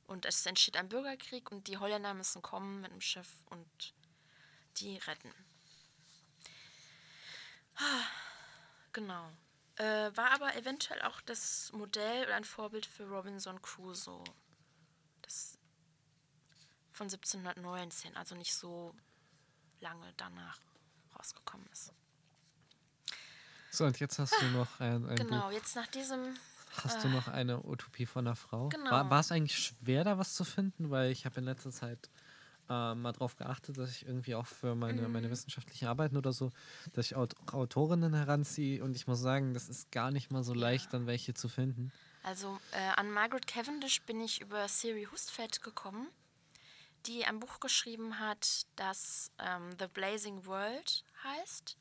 Und es entsteht ein Bürgerkrieg und die Holländer müssen kommen mit dem Schiff und die retten. Ah, genau. Äh, war aber eventuell auch das Modell oder ein Vorbild für Robinson Crusoe. Das von 1719, also nicht so lange danach rausgekommen ist. So, und jetzt hast du noch ein, ein Genau, Buch. jetzt nach diesem. Hast äh, du noch eine Utopie von einer Frau? Genau. War, war es eigentlich schwer, da was zu finden? Weil ich habe in letzter Zeit äh, mal darauf geachtet, dass ich irgendwie auch für meine, mhm. meine wissenschaftlichen Arbeiten oder so, dass ich Aut Autorinnen heranziehe und ich muss sagen, das ist gar nicht mal so leicht, dann welche zu finden. Also äh, an Margaret Cavendish bin ich über Siri Hustvedt gekommen die ein Buch geschrieben hat, das ähm, The Blazing World heißt.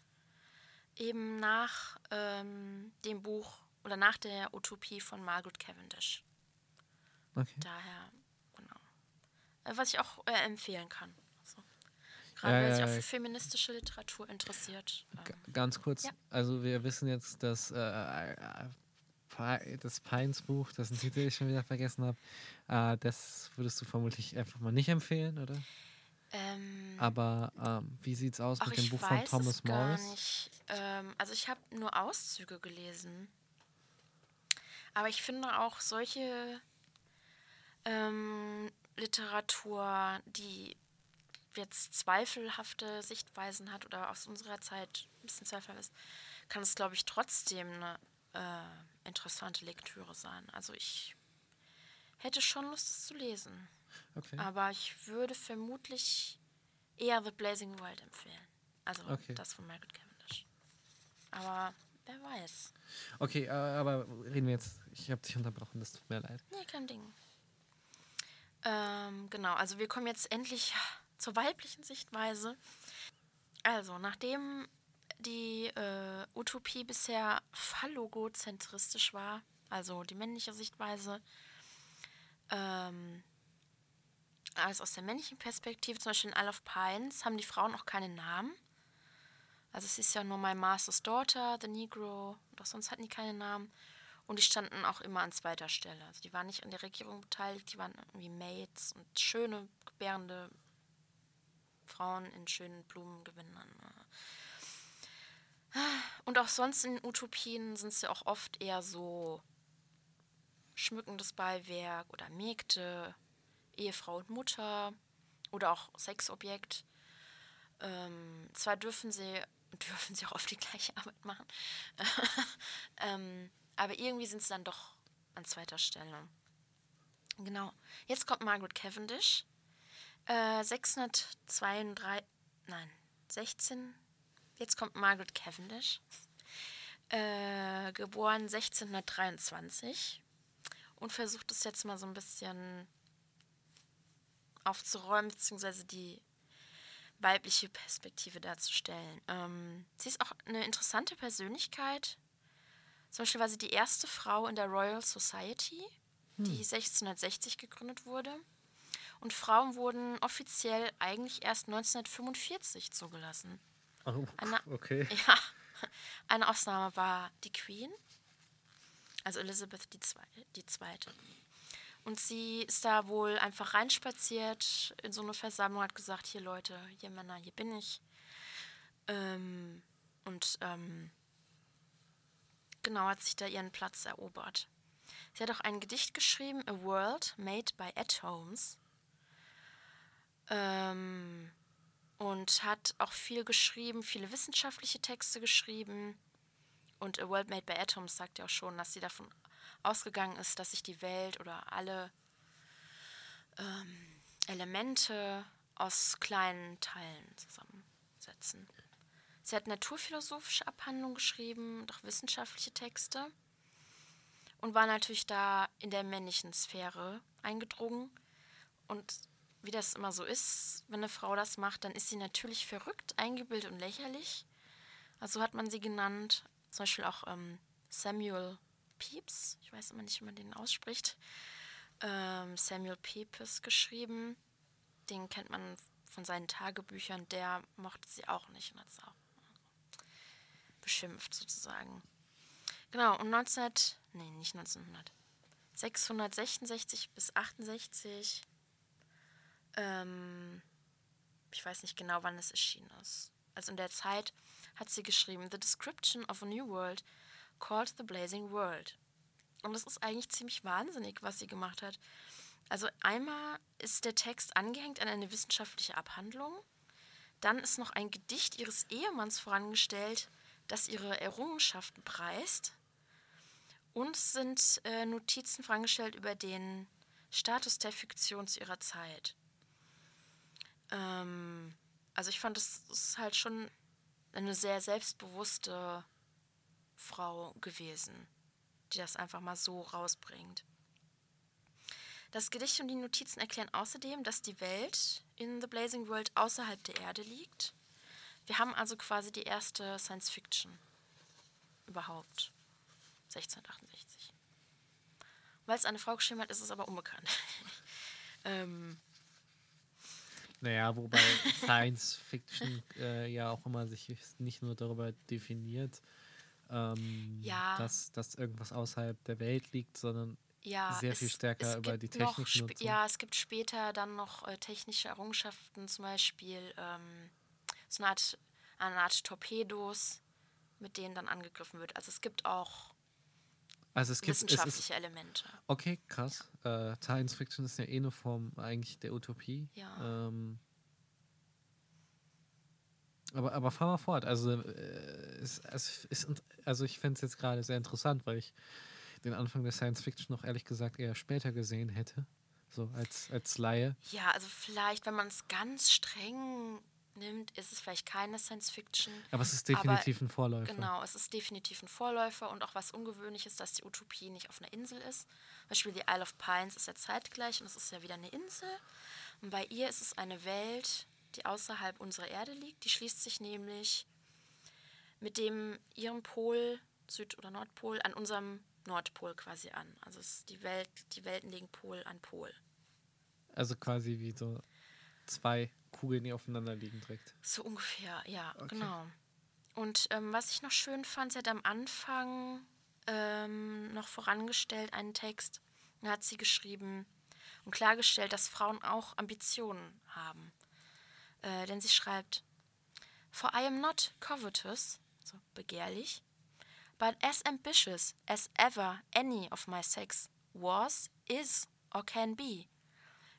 Eben nach ähm, dem Buch oder nach der Utopie von Margaret Cavendish. Okay. Daher, was ich auch äh, empfehlen kann. Also, gerade ja, wer sich auch für feministische Literatur interessiert. Ähm, ganz kurz, ja. also wir wissen jetzt, dass äh, äh das Pines-Buch, dessen Titel ich schon wieder vergessen habe, äh, das würdest du vermutlich einfach mal nicht empfehlen, oder? Ähm, Aber ähm, wie sieht's aus mit dem Buch von es Thomas Morris? Nicht. Ähm, also ich habe nur Auszüge gelesen. Aber ich finde auch solche ähm, Literatur, die jetzt zweifelhafte Sichtweisen hat oder aus unserer Zeit ein bisschen zweifelhaft ist, kann es, glaube ich, trotzdem eine äh, interessante Lektüre sein. Also ich hätte schon Lust, es zu lesen. Okay. Aber ich würde vermutlich eher The Blazing World empfehlen. Also Okay. das von Margaret Cavendish. Aber wer weiß. Okay, äh, aber reden wir jetzt. Ich habe dich unterbrochen, das tut mir leid. Nee, kein Ding. Ähm, genau, also wir kommen jetzt endlich zur weiblichen Sichtweise. Also, nachdem die äh, Utopie bisher phallogozentristisch war, also die männliche Sichtweise, ähm, alles aus der männlichen Perspektive, zum Beispiel in Isle of Pines, haben die Frauen auch keine Namen. Also es ist ja nur My Master's Daughter, The Negro, doch sonst hatten die keine Namen. Und die standen auch immer an zweiter Stelle. Also die waren nicht an der Regierung beteiligt, die waren irgendwie Maids und schöne, gebärende Frauen in schönen Blumengewändern. Und auch sonst in Utopien sind es ja auch oft eher so schmückendes Beiwerk oder Mägde, Ehefrau und Mutter oder auch Sexobjekt. Ähm, zwar dürfen sie, dürfen sie auch oft die gleiche Arbeit machen, ähm, aber irgendwie sind sie dann doch an zweiter Stelle. Genau. Jetzt kommt Margaret Cavendish. Äh, 632, nein, 16. Jetzt kommt Margaret Cavendish. Äh, geboren 1623 und versucht es jetzt mal so ein bisschen aufzuräumen, beziehungsweise die weibliche Perspektive darzustellen. Ähm, sie ist auch eine interessante Persönlichkeit. Zum Beispiel war sie die erste Frau in der Royal Society, die 1660 gegründet wurde. Und Frauen wurden offiziell eigentlich erst 1945 zugelassen. Oh, Eine, okay. Ja, eine Ausnahme war die Queen, also Elizabeth die, Zwei, die Zweite. Und sie ist da wohl einfach reinspaziert in so eine Versammlung, hat gesagt, hier Leute, hier Männer, hier bin ich. Ähm, und ähm, genau hat sich da ihren Platz erobert. Sie hat auch ein Gedicht geschrieben, A World Made by At Homes. Ähm, und hat auch viel geschrieben, viele wissenschaftliche Texte geschrieben. Und A World Made by Atoms sagt ja auch schon, dass sie davon ausgegangen ist, dass sich die Welt oder alle ähm, Elemente aus kleinen Teilen zusammensetzen. Sie hat naturphilosophische Abhandlungen geschrieben und auch wissenschaftliche Texte und war natürlich da in der männlichen Sphäre eingedrungen. Und wie das immer so ist, wenn eine Frau das macht, dann ist sie natürlich verrückt, eingebildet und lächerlich. Also hat man sie genannt. Zum Beispiel auch ähm, Samuel Pepys, ich weiß immer nicht, wie man den ausspricht. Ähm, Samuel Pepys geschrieben. Den kennt man von seinen Tagebüchern. Der mochte sie auch nicht und hat sie auch beschimpft sozusagen. Genau, und 19, nee, nicht 1900, 666 bis 68 ähm, ich weiß nicht genau, wann es erschienen ist. Also in der Zeit hat sie geschrieben, The Description of a New World called the Blazing World. Und das ist eigentlich ziemlich wahnsinnig, was sie gemacht hat. Also einmal ist der Text angehängt an eine wissenschaftliche Abhandlung. Dann ist noch ein Gedicht ihres Ehemanns vorangestellt, das ihre Errungenschaften preist. Und es sind äh, Notizen vorangestellt über den Status der Fiktion zu ihrer Zeit. Ähm, also ich fand, das ist halt schon eine sehr selbstbewusste Frau gewesen, die das einfach mal so rausbringt. Das Gedicht und die Notizen erklären außerdem, dass die Welt in The Blazing World außerhalb der Erde liegt. Wir haben also quasi die erste Science Fiction überhaupt. 1668. Weil es eine Frau geschrieben hat, ist es aber unbekannt. ähm, Naja, wobei Science Fiction äh, ja auch immer sich nicht nur darüber definiert, ähm, Ja. dass, dass irgendwas außerhalb der Welt liegt, sondern Ja, sehr viel stärker über die noch Technik nutzen. Ja, es gibt später dann noch äh, technische Errungenschaften, zum Beispiel ähm, so eine Art, eine Art Torpedos, mit denen dann angegriffen wird. Also es gibt auch also es gibt, es ist, wissenschaftliche Elemente. okay, krass. Äh, Science Fiction ist ja eh eine Form eigentlich der Utopie. Ja. Ähm, aber, aber fahr mal fort. Also, äh, es, es ist, also ich fände es jetzt gerade sehr interessant, weil ich den Anfang der Science Fiction noch ehrlich gesagt eher später gesehen hätte. So als, als Laie. Ja, also vielleicht, wenn man es ganz streng nimmt, ist es vielleicht keine Science Fiction. Aber es ist Aber definitiv ein Vorläufer. Genau, es ist definitiv ein Vorläufer und auch was Ungewöhnliches, dass die Utopie nicht auf einer Insel ist. Zum Beispiel die Isle of Pines ist ja zeitgleich und es ist ja wieder eine Insel. Und bei ihr ist es eine Welt, die außerhalb unserer Erde liegt. Die schließt sich nämlich mit dem ihrem Pol, Süd- oder Nordpol, an unserem Nordpol quasi an. Also es ist die Welt, die Welten liegen Pol an Pol. Also quasi wie so zwei Kugeln, die aufeinander liegen direkt. So ungefähr, ja, Okay. genau. Und ähm, was ich noch schön fand, sie hat am Anfang ähm, noch vorangestellt einen Text. Da hat sie geschrieben und klargestellt, dass Frauen auch Ambitionen haben. Äh, denn sie schreibt, For I am not covetous, so begehrlich, but as ambitious as ever any of my sex was, is, or can be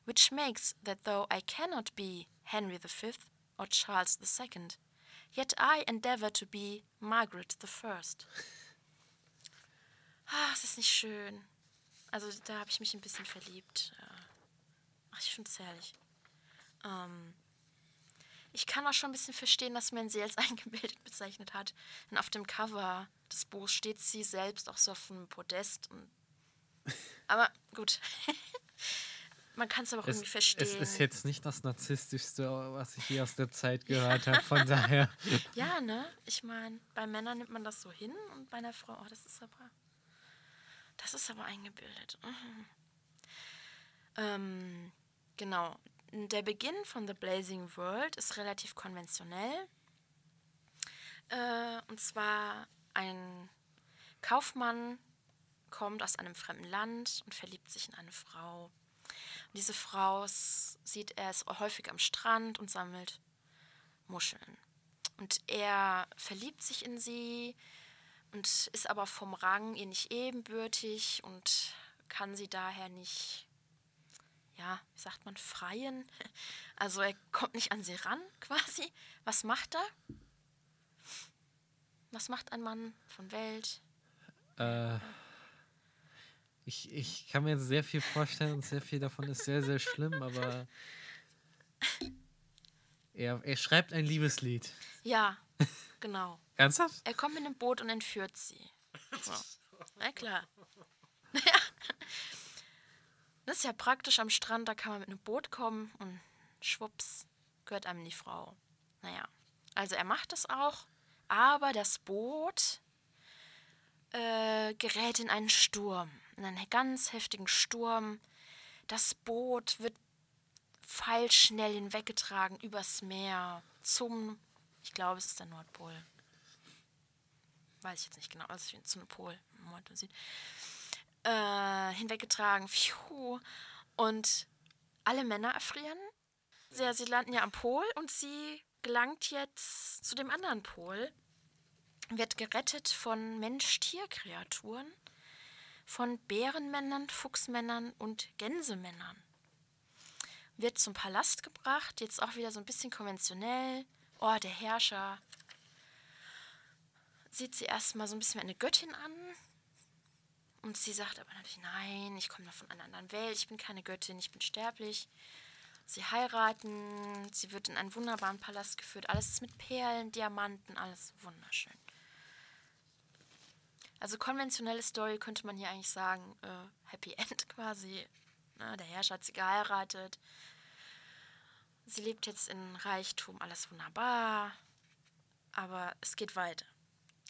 which makes that though I cannot be Henry V or Charles II, yet I endeavor to be Margaret I. Es ist nicht schön. Also da habe ich mich ein bisschen verliebt. Ach, ich finde es herrlich. Ähm, ich kann auch schon ein bisschen verstehen, dass man sie als eingebildet bezeichnet hat. Denn auf dem Cover des Buchs steht sie selbst auch so auf einem Podest. Aber gut. man kann es aber auch irgendwie verstehen. es ist jetzt nicht das Narzisstischste, was ich je aus der Zeit gehört habe. Von daher. Ja, ne? Ich meine, bei Männern nimmt man das so hin und bei einer Frau, oh, das ist aber. Das ist aber eingebildet. Mhm. Ähm, genau. Der Beginn von The Blazing World ist relativ konventionell. Äh, und zwar ein Kaufmann kommt aus einem fremden Land und verliebt sich in eine Frau. Diese Frau sieht er häufig am Strand und sammelt Muscheln. Und er verliebt sich in sie und ist aber vom Rang ihr nicht ebenbürtig und kann sie daher nicht, ja, wie sagt man, freien. Also er kommt nicht an sie ran quasi. Was macht er? Was macht ein Mann von Welt? Äh, ich, ich kann mir jetzt sehr viel vorstellen und sehr viel davon ist sehr, sehr schlimm, aber er, er schreibt ein Liebeslied. Ja, genau. Ernsthaft? Er kommt mit einem Boot und entführt sie. So. Na klar. Das ist ja praktisch am Strand, da kann man mit einem Boot kommen und schwupps, gehört einem die Frau. Naja, also er macht das auch, aber das Boot äh, gerät in einen Sturm, in einen ganz heftigen Sturm. Das Boot wird pfeilschnell hinweggetragen übers Meer zum, ich glaube, es ist der Nordpol. Weiß ich jetzt nicht genau, also zu einem Pol, Nord und Süd. Äh, hinweggetragen. Pfiuh. Und alle Männer erfrieren. Sie, sie landen ja am Pol und sie gelangt jetzt zu dem anderen Pol. Wird gerettet von Mensch-Tier-Kreaturen, von Bärenmännern, Fuchsmännern und Gänsemännern. Wird zum Palast gebracht, jetzt auch wieder so ein bisschen konventionell. Oh, der Herrscher sieht sie erstmal so ein bisschen wie eine Göttin an. Und sie sagt aber natürlich, nein, ich komme doch von einer anderen Welt, ich bin keine Göttin, ich bin sterblich. Sie heiraten, sie wird in einen wunderbaren Palast geführt, alles ist mit Perlen, Diamanten, alles wunderschön. Also konventionelle Story könnte man hier eigentlich sagen, äh, Happy End quasi. Na, der Herrscher hat sie geheiratet. Sie lebt jetzt in Reichtum, alles wunderbar. Aber es geht weiter.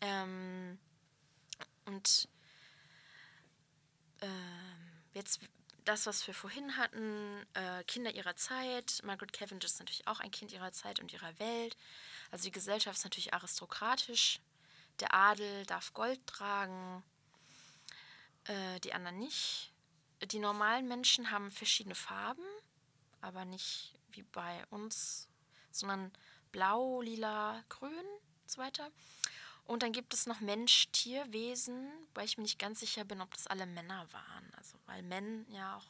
Ähm, und ähm, jetzt das, was wir vorhin hatten, äh, Kinder ihrer Zeit. Margaret Cavendish ist natürlich auch ein Kind ihrer Zeit und ihrer Welt. Also die Gesellschaft ist natürlich aristokratisch. Der Adel darf Gold tragen, äh, die anderen nicht. Die normalen Menschen haben verschiedene Farben, aber nicht wie bei uns, sondern blau, lila, grün und so weiter. Und dann gibt es noch Mensch, Tier, Wesen, weil ich mir nicht ganz sicher bin, ob das alle Männer waren. Also, weil Men ja auch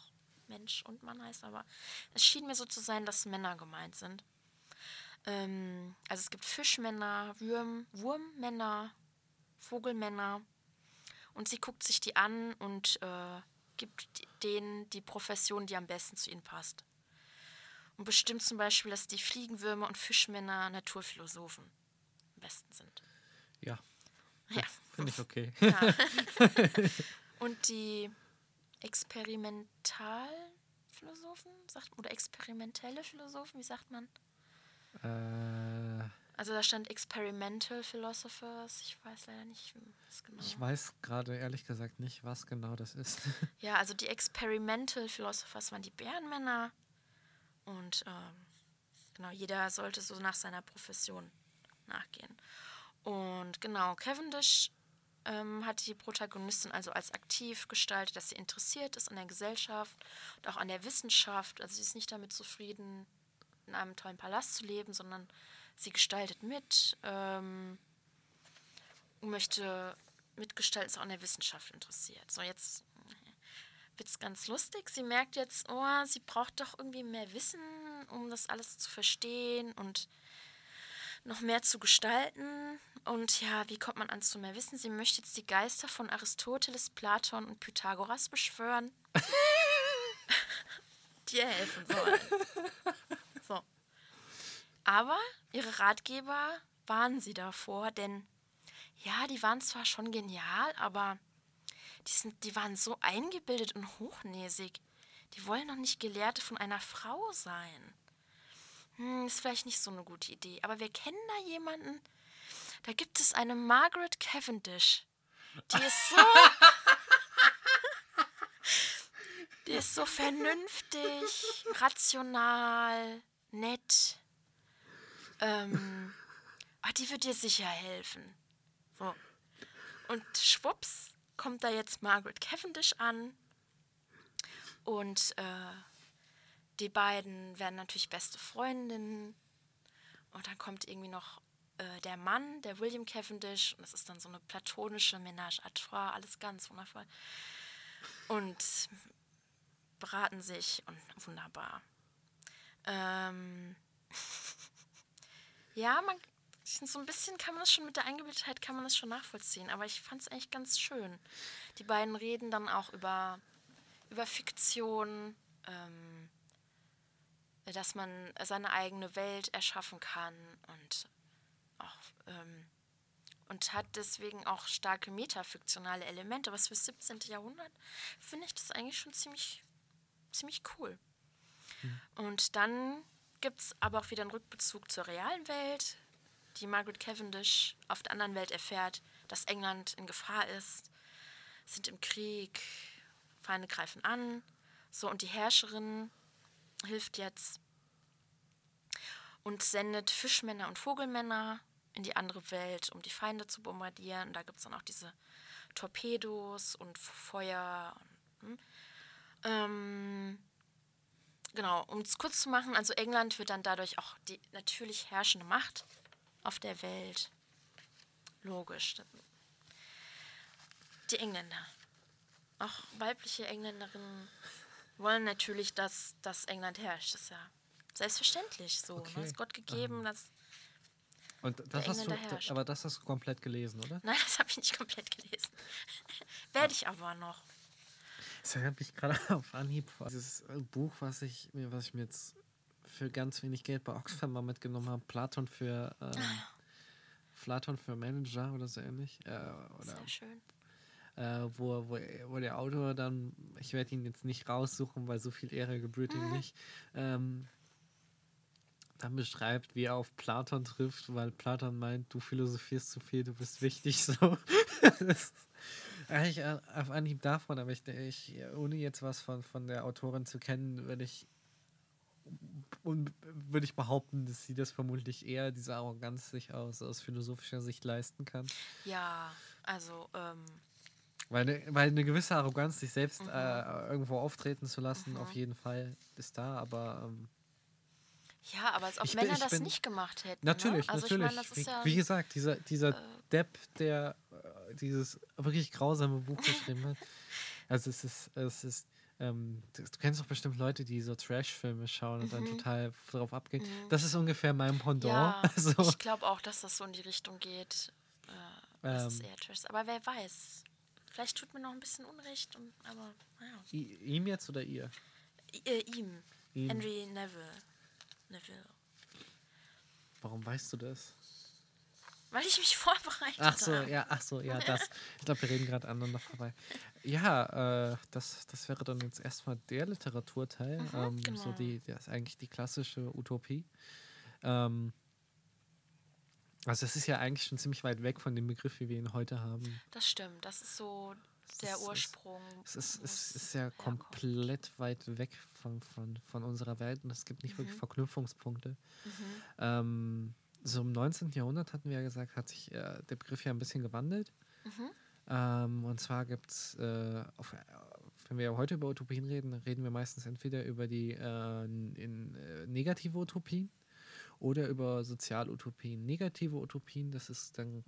Mensch und Mann heißt, aber es schien mir so zu sein, dass Männer gemeint sind. Ähm, also es gibt Fischmänner, Würm, Wurmmänner, Vogelmänner. Und sie guckt sich die an und äh, gibt denen die Profession, die am besten zu ihnen passt. Und bestimmt zum Beispiel, dass die Fliegenwürmer und Fischmänner Naturphilosophen am besten sind. Ja. Ja. Finde ich okay. Ja. und die Experimentalphilosophen, sagt, oder experimentelle Philosophen, wie sagt man? Äh, Also da stand Experimental Philosophers. Ich weiß leider nicht, was genau. ich weiß gerade ehrlich gesagt nicht, was genau das ist. Ja, also die Experimental Philosophers waren die Bärenmänner. Und ähm, genau, jeder sollte so nach seiner Profession nachgehen. Und genau, Cavendish ähm, hat die Protagonistin also als aktiv gestaltet, dass sie interessiert ist an der Gesellschaft und auch an der Wissenschaft. Also sie ist nicht damit zufrieden, in einem tollen Palast zu leben, sondern sie gestaltet mit ähm, und möchte mitgestalten, ist auch an der Wissenschaft interessiert. So, jetzt wird es ganz lustig. Sie merkt jetzt, oh, sie braucht doch irgendwie mehr Wissen, um das alles zu verstehen und noch mehr zu gestalten. Und ja, wie kommt man an zu mehr Wissen? Sie möchte jetzt die Geister von Aristoteles, Platon und Pythagoras beschwören, die ihr helfen sollen. So. Aber ihre Ratgeber warnen sie davor, denn ja, die waren zwar schon genial, aber die, sind, die waren so eingebildet und hochnäsig. Die wollen doch nicht Gelehrte von einer Frau sein. Hm, ist vielleicht nicht so eine gute Idee. Aber wir kennen da jemanden. Da gibt es eine Margaret Cavendish. Die ist so. die ist so vernünftig, rational, nett. Ähm, ah, die wird dir sicher helfen. So. Und schwupps kommt da jetzt Margaret Cavendish an. Und äh, die beiden werden natürlich beste Freundinnen. Und dann kommt irgendwie noch äh, der Mann, der William Cavendish. Und das ist dann so eine platonische Ménage à trois. Alles ganz wundervoll. Und beraten sich und wunderbar. Ähm ja, man, so ein bisschen kann man das schon mit der Eingebildetheit kann man das schon nachvollziehen, aber ich fand es eigentlich ganz schön. Die beiden reden dann auch über, über Fiktion, ähm, dass man seine eigene Welt erschaffen kann und auch ähm, und hat deswegen auch starke metafiktionale Elemente. Für das 17. Jahrhundert finde ich das eigentlich schon ziemlich, ziemlich cool. Und dann gibt es aber auch wieder einen Rückbezug zur realen Welt, die Margaret Cavendish auf der anderen Welt erfährt, dass England in Gefahr ist, sind im Krieg, Feinde greifen an. So, und die Herrscherin hilft jetzt und sendet Fischmänner und Vogelmänner in die andere Welt, um die Feinde zu bombardieren. Und da gibt es dann auch diese Torpedos und Feuer. Und, hm. ähm, genau, um es kurz zu machen, also England wird dann dadurch auch die natürlich herrschende Macht auf der Welt. Logisch. Die Engländer. Auch weibliche Engländerinnen wollen natürlich, dass, dass England herrscht. Das ist ja selbstverständlich so. Okay. Ne? Ist Gott gegeben, Ähm. dass. Und das hast du, herrscht. aber das hast du komplett gelesen, oder? Nein, das habe ich nicht komplett gelesen. Werde ich aber noch. Das erinnert mich gerade auf Anhieb vor dieses äh, Buch, was ich mir, was ich mir jetzt für ganz wenig Geld bei Oxfam mal mitgenommen habe. Platon für ähm, Platon für Manager oder so ähnlich. Äh, oder, Sehr schön. äh, wo, wo, wo der Autor dann, ich werde ihn jetzt nicht raussuchen, weil so viel Ehre gebührt ihm nicht, ähm, dann beschreibt, wie er auf Platon trifft, weil Platon meint, du philosophierst zu viel, du bist wichtig so. das äh, auf Anhieb davon, aber ich, ich ohne jetzt was von, von der Autorin zu kennen, würde ich und würde ich behaupten, dass sie das vermutlich eher, diese Arroganz sich aus, aus philosophischer Sicht leisten kann. Ja, also. Ähm, weil, eine, weil eine gewisse Arroganz, sich selbst mhm. äh, irgendwo auftreten zu lassen, mhm. auf jeden Fall ist da, aber. Ähm, ja, aber als ob Männer bin, das bin, nicht gemacht hätten. Ne? Natürlich, ne? also natürlich. Meine, wie, ja, wie, gesagt, dieser, dieser äh, Depp, der äh, dieses wirklich grausame Buch geschrieben hat. Also es ist, es ist ähm, du, kennst doch bestimmt Leute, die so Trash-Filme schauen und mhm. dann total darauf abgehen. Mhm. Das ist ungefähr mein Pendant. Ja, also, ich glaube auch, dass das so in die Richtung geht. Äh, das ist ähm. eher Trash. Aber wer weiß. Vielleicht tut mir noch ein bisschen Unrecht, und, aber naja. ihm jetzt oder ihr? I, äh, ihm. ihm. Henry Neville. Neville. Warum weißt du das? Weil ich mich vorbereitet habe. Ach so, ja, ach so, ja, das. Ich glaube, wir reden gerade aneinander vorbei. Ja, äh, das, das wäre dann jetzt erstmal der Literaturteil. Mhm, ähm, genau. So die, das ist eigentlich die klassische Utopie. Ähm, also es ist ja eigentlich schon ziemlich weit weg von dem Begriff, wie wir ihn heute haben. Das stimmt, das ist so der es Ursprung. Ist, es, ist, es ist ja komplett weit weg von, von, von unserer Welt und es gibt nicht mhm. wirklich Verknüpfungspunkte. Mhm. Ähm, so im 19. Jahrhundert hatten wir ja gesagt, hat sich äh, der Begriff ja ein bisschen gewandelt. Mhm. Ähm, und zwar gibt es, äh, wenn wir heute über Utopien reden, reden wir meistens entweder über die äh, in, äh, negative Utopien oder über Sozialutopien. Negative Utopien, das ist dann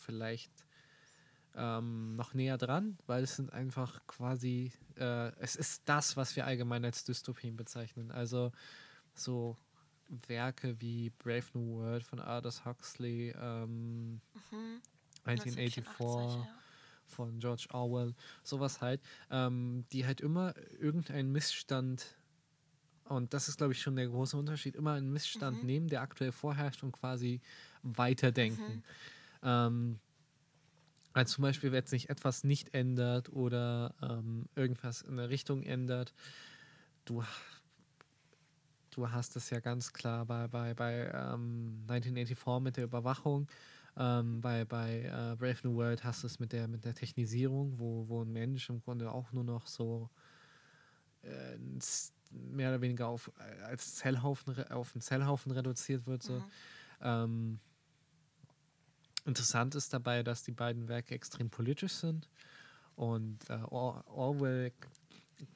vielleicht ähm, noch näher dran, weil es sind einfach quasi, äh, es ist das, was wir allgemein als Dystopien bezeichnen. Also so Werke wie Brave New World von Aldous Huxley, ähm, mhm. 1984 ja. von George Orwell, sowas halt, ähm, die halt immer irgendeinen Missstand, und das ist, glaube ich, schon der große Unterschied, immer einen Missstand mhm. nehmen, der aktuell vorherrscht und quasi weiterdenken. Mhm. Ähm, also zum Beispiel, wenn sich etwas nicht ändert oder ähm, irgendwas in der Richtung ändert, du du hast es ja ganz klar bei, bei, bei ähm, 1984 mit der Überwachung. Ähm, bei bei äh, Brave New World hast du es mit der, mit der Technisierung, wo, wo ein Mensch im Grunde auch nur noch so äh, mehr oder weniger auf, als Zellhaufen, auf einen Zellhaufen reduziert wird. So. Mhm. Interessant ist dabei, dass die beiden Werke extrem politisch sind. Und äh, Orwell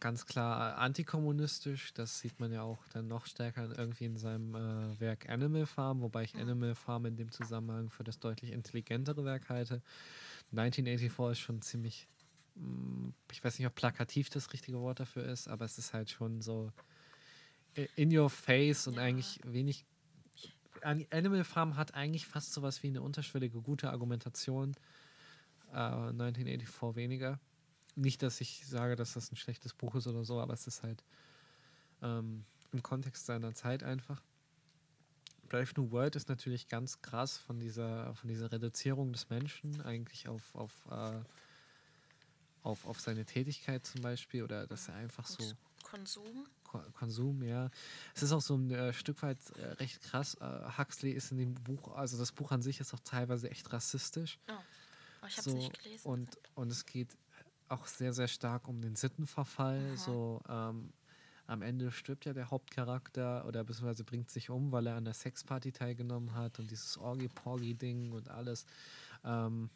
ganz klar antikommunistisch. Das sieht man ja auch dann noch stärker irgendwie in seinem äh, Werk Animal Farm, wobei ich Animal Farm in dem Zusammenhang für das deutlich intelligentere Werk halte. 1984 ist schon ziemlich, mm, ich weiß nicht, ob plakativ das richtige Wort dafür ist, aber es ist halt schon so in your face und ja. eigentlich wenig. Animal Farm hat eigentlich fast sowas wie eine unterschwellige gute Argumentation. Äh, 1984 weniger nicht, dass ich sage, dass das ein schlechtes Buch ist oder so, aber es ist halt ähm, im Kontext seiner Zeit einfach. Brave New World ist natürlich ganz krass von dieser, von dieser Reduzierung des Menschen eigentlich auf, auf, äh, auf, auf seine Tätigkeit zum Beispiel oder dass er einfach so. Konsum? Ko Konsum, ja. Es ist auch so ein äh, Stück weit äh, recht krass. Äh, Huxley ist in dem Buch, also das Buch an sich ist auch teilweise echt rassistisch. Oh. oh ich habe es so, nicht gelesen. Und, und es geht auch sehr, sehr stark um den Sittenverfall. Mhm. So ähm, am Ende stirbt ja der Hauptcharakter oder beziehungsweise bringt sich um, weil er an der Sexparty teilgenommen hat und dieses Orgi-Porgi-Ding und alles. Ähm,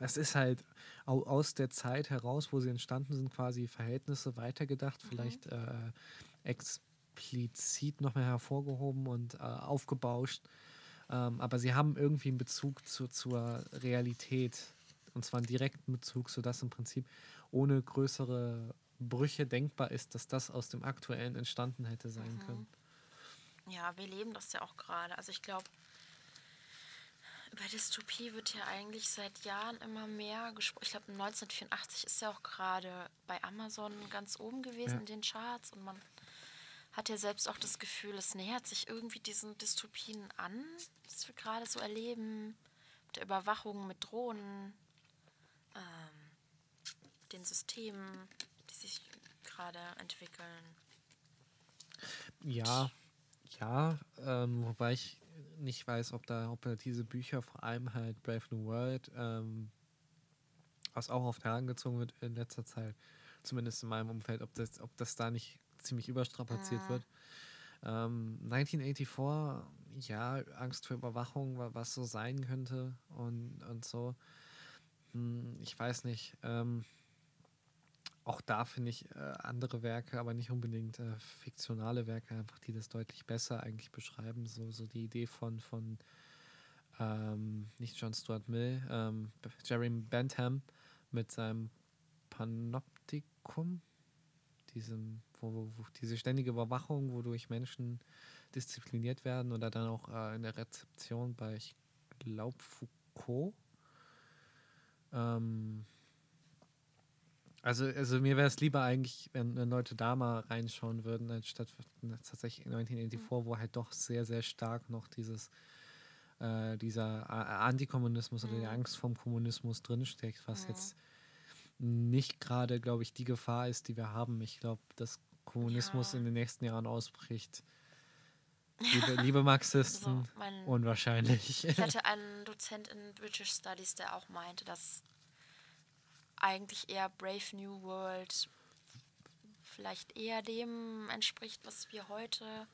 es ist halt aus der Zeit heraus, wo sie entstanden sind, quasi Verhältnisse weitergedacht, mhm. vielleicht äh, explizit noch mehr hervorgehoben und äh, aufgebauscht. Ähm, aber sie haben irgendwie einen Bezug zu, zur Realität und zwar einen direkten Bezug, sodass im Prinzip ohne größere Brüche denkbar ist, dass das aus dem Aktuellen entstanden hätte sein mhm. können. Ja, wir leben das ja auch gerade. Also ich glaube, über Dystopie wird ja eigentlich seit Jahren immer mehr gesprochen. Ich glaube, 1984 ist ja auch gerade bei Amazon ganz oben gewesen ja. in den Charts und man hat ja selbst auch das Gefühl, es nähert sich irgendwie diesen Dystopien an, was wir gerade so erleben. Mit der Überwachung, mit Drohnen, ähm, den Systemen, die sich gerade entwickeln. Ja, ja, ähm, wobei ich nicht weiß, ob da, ob diese Bücher, vor allem halt Brave New World, ähm, was auch oft herangezogen wird in letzter Zeit, zumindest in meinem Umfeld, ob das, ob das da nicht ziemlich überstrapaziert mhm. wird. Ähm, 1984, ja, Angst für Überwachung, was so sein könnte und, und so. Hm, ich weiß nicht. Ähm, auch da finde ich äh, andere Werke, aber nicht unbedingt äh, fiktionale Werke, einfach die das deutlich besser eigentlich beschreiben. So, so die Idee von, von ähm, nicht John Stuart Mill, ähm, Jeremy Bentham mit seinem Panoptikum, diesem, wo, wo, wo, diese ständige Überwachung, wodurch Menschen diszipliniert werden oder dann auch äh, in der Rezeption bei, ich glaube, Foucault. Ähm, also, also mir wäre es lieber eigentlich, wenn, wenn, Leute da mal reinschauen würden, anstatt tatsächlich 1984, mhm. wo halt doch sehr, sehr stark noch dieses äh, dieser Antikommunismus mhm. oder die mhm. Angst vom Kommunismus drinsteckt, was mhm. jetzt nicht gerade, glaube ich, die Gefahr ist, die wir haben. Ich glaube, dass Kommunismus ja. in den nächsten Jahren ausbricht. Liebe, liebe Marxisten, so, mein, unwahrscheinlich. Ich hatte einen Dozent in British Studies, der auch meinte, dass eigentlich eher Brave New World vielleicht eher dem entspricht, was wir heute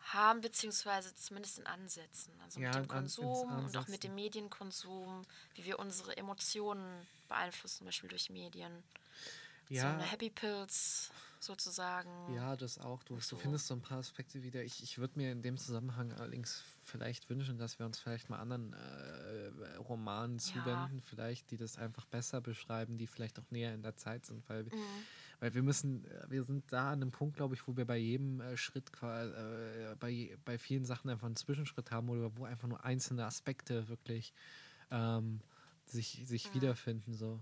haben, beziehungsweise zumindest in Ansätzen. Also ja, mit dem Konsum und auch mit dem Medienkonsum, wie wir unsere Emotionen beeinflussen, zum Beispiel durch Medien. Ja. So eine Happy Pills sozusagen. Ja, das auch. Du, so. du findest so ein paar Aspekte wieder. Ich, ich würde mir in dem Zusammenhang allerdings vielleicht wünschen, dass wir uns vielleicht mal anderen äh, Romanen ja. zuwenden, vielleicht, die das einfach besser beschreiben, die vielleicht auch näher in der Zeit sind, weil, mhm. weil wir müssen, äh, wir sind da an einem Punkt, glaube ich, wo wir bei jedem äh, Schritt, äh, bei, bei vielen Sachen einfach einen Zwischenschritt haben oder wo einfach nur einzelne Aspekte wirklich ähm, sich, sich mhm. wiederfinden. So.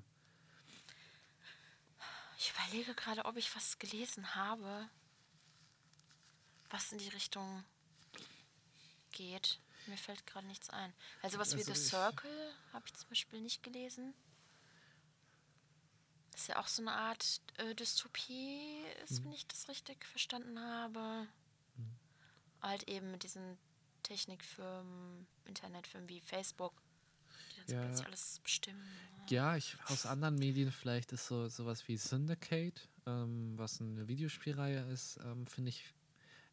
Ich überlege gerade, ob ich was gelesen habe, was in die Richtung geht. Mir fällt gerade nichts ein. Also was also wie The Circle habe ich zum Beispiel nicht gelesen. Das ist ja auch so eine Art äh, Dystopie, ist, mhm. wenn ich das richtig verstanden habe. Mhm. Halt eben mit diesen Technikfirmen, Internetfirmen wie Facebook, die das ja. plötzlich alles bestimmen. Ja, ich, aus anderen Medien vielleicht ist so sowas wie Syndicate, ähm, was eine Videospielreihe ist, ähm, finde ich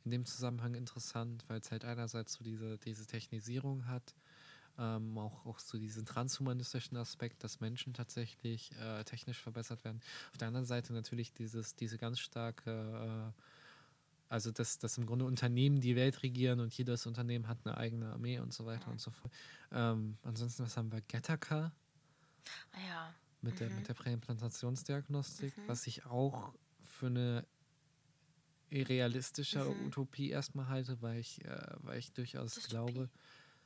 in dem Zusammenhang interessant, weil es halt einerseits so diese, diese Technisierung hat, ähm, auch, auch so diesen transhumanistischen Aspekt, dass Menschen tatsächlich äh, technisch verbessert werden. Auf der anderen Seite natürlich dieses, diese ganz starke, äh, also dass, dass im Grunde Unternehmen die Welt regieren und jedes Unternehmen hat eine eigene Armee und so weiter und so fort. Ähm, ansonsten, was haben wir? Gattaca. Ah ja. Mit, mhm. der, mit der Präimplantationsdiagnostik, mhm. was ich auch für eine realistischer mhm. Utopie erstmal halte, weil ich, äh, weil ich durchaus Dystopie. glaube.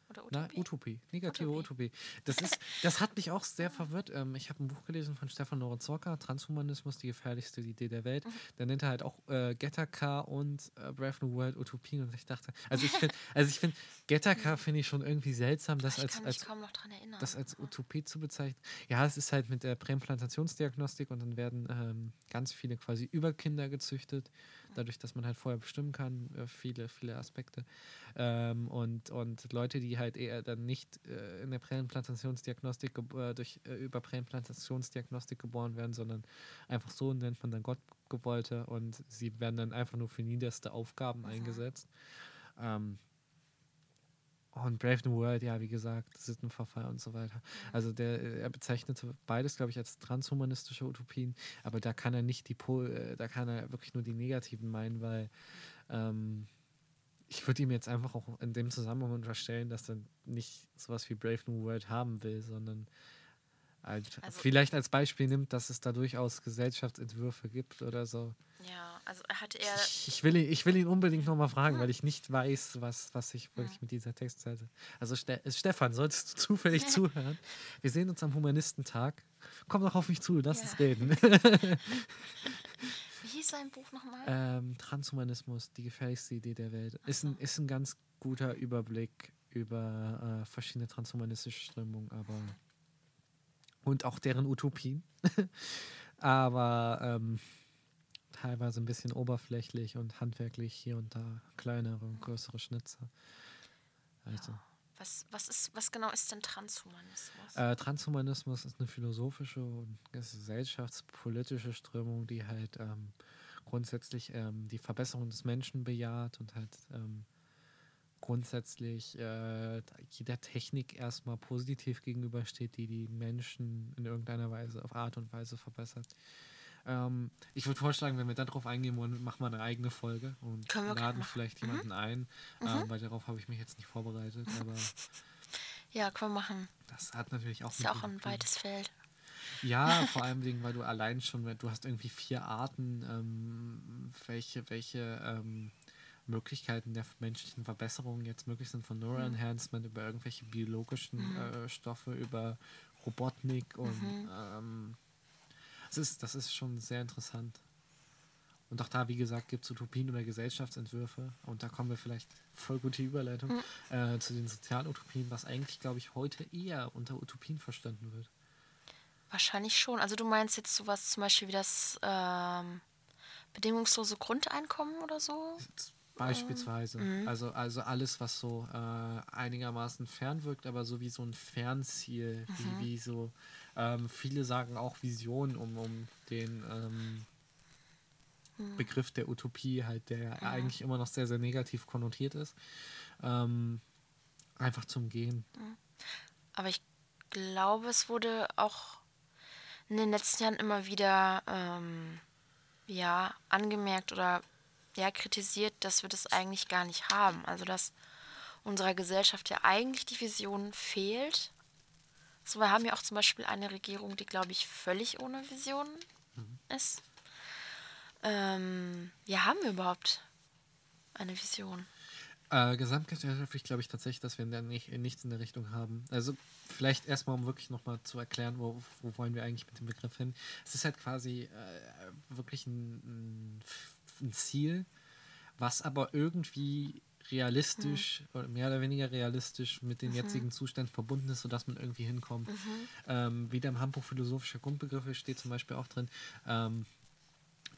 Oder Utopie? Na, Utopie. Negative Utopie. Utopie. Das, ist, das hat mich auch sehr verwirrt. Ähm, ich habe ein Buch gelesen von Stefan Norenzorka, Transhumanismus, die gefährlichste Idee der Welt. Mhm. Da nennt er halt auch äh, Gattaca und äh, Brave New World Utopien. Und ich dachte, also ich finde, also ich finde, Gattaca mhm. finde ich schon irgendwie seltsam, das als, als, das als Utopie zu bezeichnen. Ja, es ist halt mit der Präimplantationsdiagnostik und dann werden ähm, ganz viele quasi Überkinder gezüchtet dadurch, dass man halt vorher bestimmen kann, äh, viele, viele Aspekte. Ähm, und, und Leute, die halt eher dann nicht äh, in der Präimplantationsdiagnostik äh, durch, äh, über Präimplantationsdiagnostik geboren werden, sondern einfach so nennt man dann Gottgewollte und sie werden dann einfach nur für niederste Aufgaben eingesetzt. Ähm, und Brave New World, ja, wie gesagt, Sittenverfall und so weiter. Also der, er bezeichnete beides, glaube ich, als transhumanistische Utopien, aber da kann er nicht die Pol, äh, da kann er wirklich nur die negativen meinen, weil ähm, ich würde ihm jetzt einfach auch in dem Zusammenhang unterstellen, dass er nicht sowas wie Brave New World haben will, sondern halt also, vielleicht als Beispiel nimmt, dass es da durchaus Gesellschaftsentwürfe gibt oder so. Ja, also hat er. Ich, ich will, ihn, ich will ihn unbedingt nochmal fragen, hm. weil ich nicht weiß, was, was ich wirklich hm. mit dieser Textseite. Also Ste Stefan, solltest du zufällig zuhören? Wir sehen uns am Humanistentag. Komm doch auf mich zu, lass ja. uns reden. Wie hieß sein Buch nochmal? Ähm, Transhumanismus, die gefährlichste Idee der Welt. Ist ein, ist ein ganz guter Überblick über äh, verschiedene transhumanistische Strömungen, aber und auch deren Utopien. Aber ähm, teilweise ein bisschen oberflächlich und handwerklich hier und da kleinere und größere Schnitzer. Also. Ja. Was, was, ist, was genau ist denn Transhumanismus? Äh, Transhumanismus ist eine philosophische und gesellschaftspolitische Strömung, die halt ähm, grundsätzlich ähm, die Verbesserung des Menschen bejaht und halt ähm, grundsätzlich äh, jeder Technik erstmal positiv gegenübersteht, die die Menschen in irgendeiner Weise auf Art und Weise verbessert. Ähm, ich würde vorschlagen, wenn wir darauf eingehen wollen, machen wir eine eigene Folge und laden vielleicht mhm. jemanden ein, mhm. Ähm, weil darauf habe ich mich jetzt nicht vorbereitet. Aber ja, können wir machen. Das hat natürlich auch. Ist ja auch ein weites Feld. Ja, vor allem Dingen, weil du allein schon, du hast irgendwie vier Arten, ähm, welche, welche ähm, Möglichkeiten der menschlichen Verbesserung jetzt möglich sind, von Neuroenhancement über irgendwelche biologischen mhm. äh, Stoffe, über Robotnik und mhm. ähm, das, ist, das ist schon sehr interessant. Und auch da, wie gesagt, gibt es Utopien oder Gesellschaftsentwürfe. Und da kommen wir vielleicht voll gute Überleitung mhm. äh, zu den Sozialutopien, was eigentlich, glaube ich, heute eher unter Utopien verstanden wird. Wahrscheinlich schon. Also du meinst jetzt sowas zum Beispiel wie das ähm, bedingungslose Grundeinkommen oder so? Beispielsweise. Mhm. Also, also alles, was so äh, einigermaßen fernwirkt, aber so wie so ein Fernziel, mhm. wie, wie so, ähm, viele sagen auch Vision, um, um den ähm, mhm. Begriff der Utopie halt, der eigentlich immer noch sehr, sehr negativ konnotiert ist, ähm, einfach zum Gehen. Mhm. Aber ich glaube, es wurde auch in den letzten Jahren immer wieder ähm, ja, angemerkt oder ja, kritisiert, dass wir das eigentlich gar nicht haben. Also dass unserer Gesellschaft ja eigentlich die Vision fehlt. So, wir haben ja auch zum Beispiel eine Regierung, die, glaube ich, völlig ohne Vision mhm. ist. Ähm, ja, haben wir überhaupt eine Vision? Äh, gesamtgesellschaftlich glaube ich tatsächlich, dass wir nicht, nichts in der Richtung haben. Also vielleicht erstmal, um wirklich nochmal zu erklären, wo, wo wollen wir eigentlich mit dem Begriff hin. Es ist halt quasi äh, wirklich ein, ein, Ziel, was aber irgendwie realistisch mhm. oder mehr oder weniger realistisch mit den mhm. jetzigen Zuständen verbunden ist, sodass man irgendwie hinkommt. Mhm. Ähm, wieder im Handbuch philosophischer Grundbegriffe steht zum Beispiel auch drin, ähm,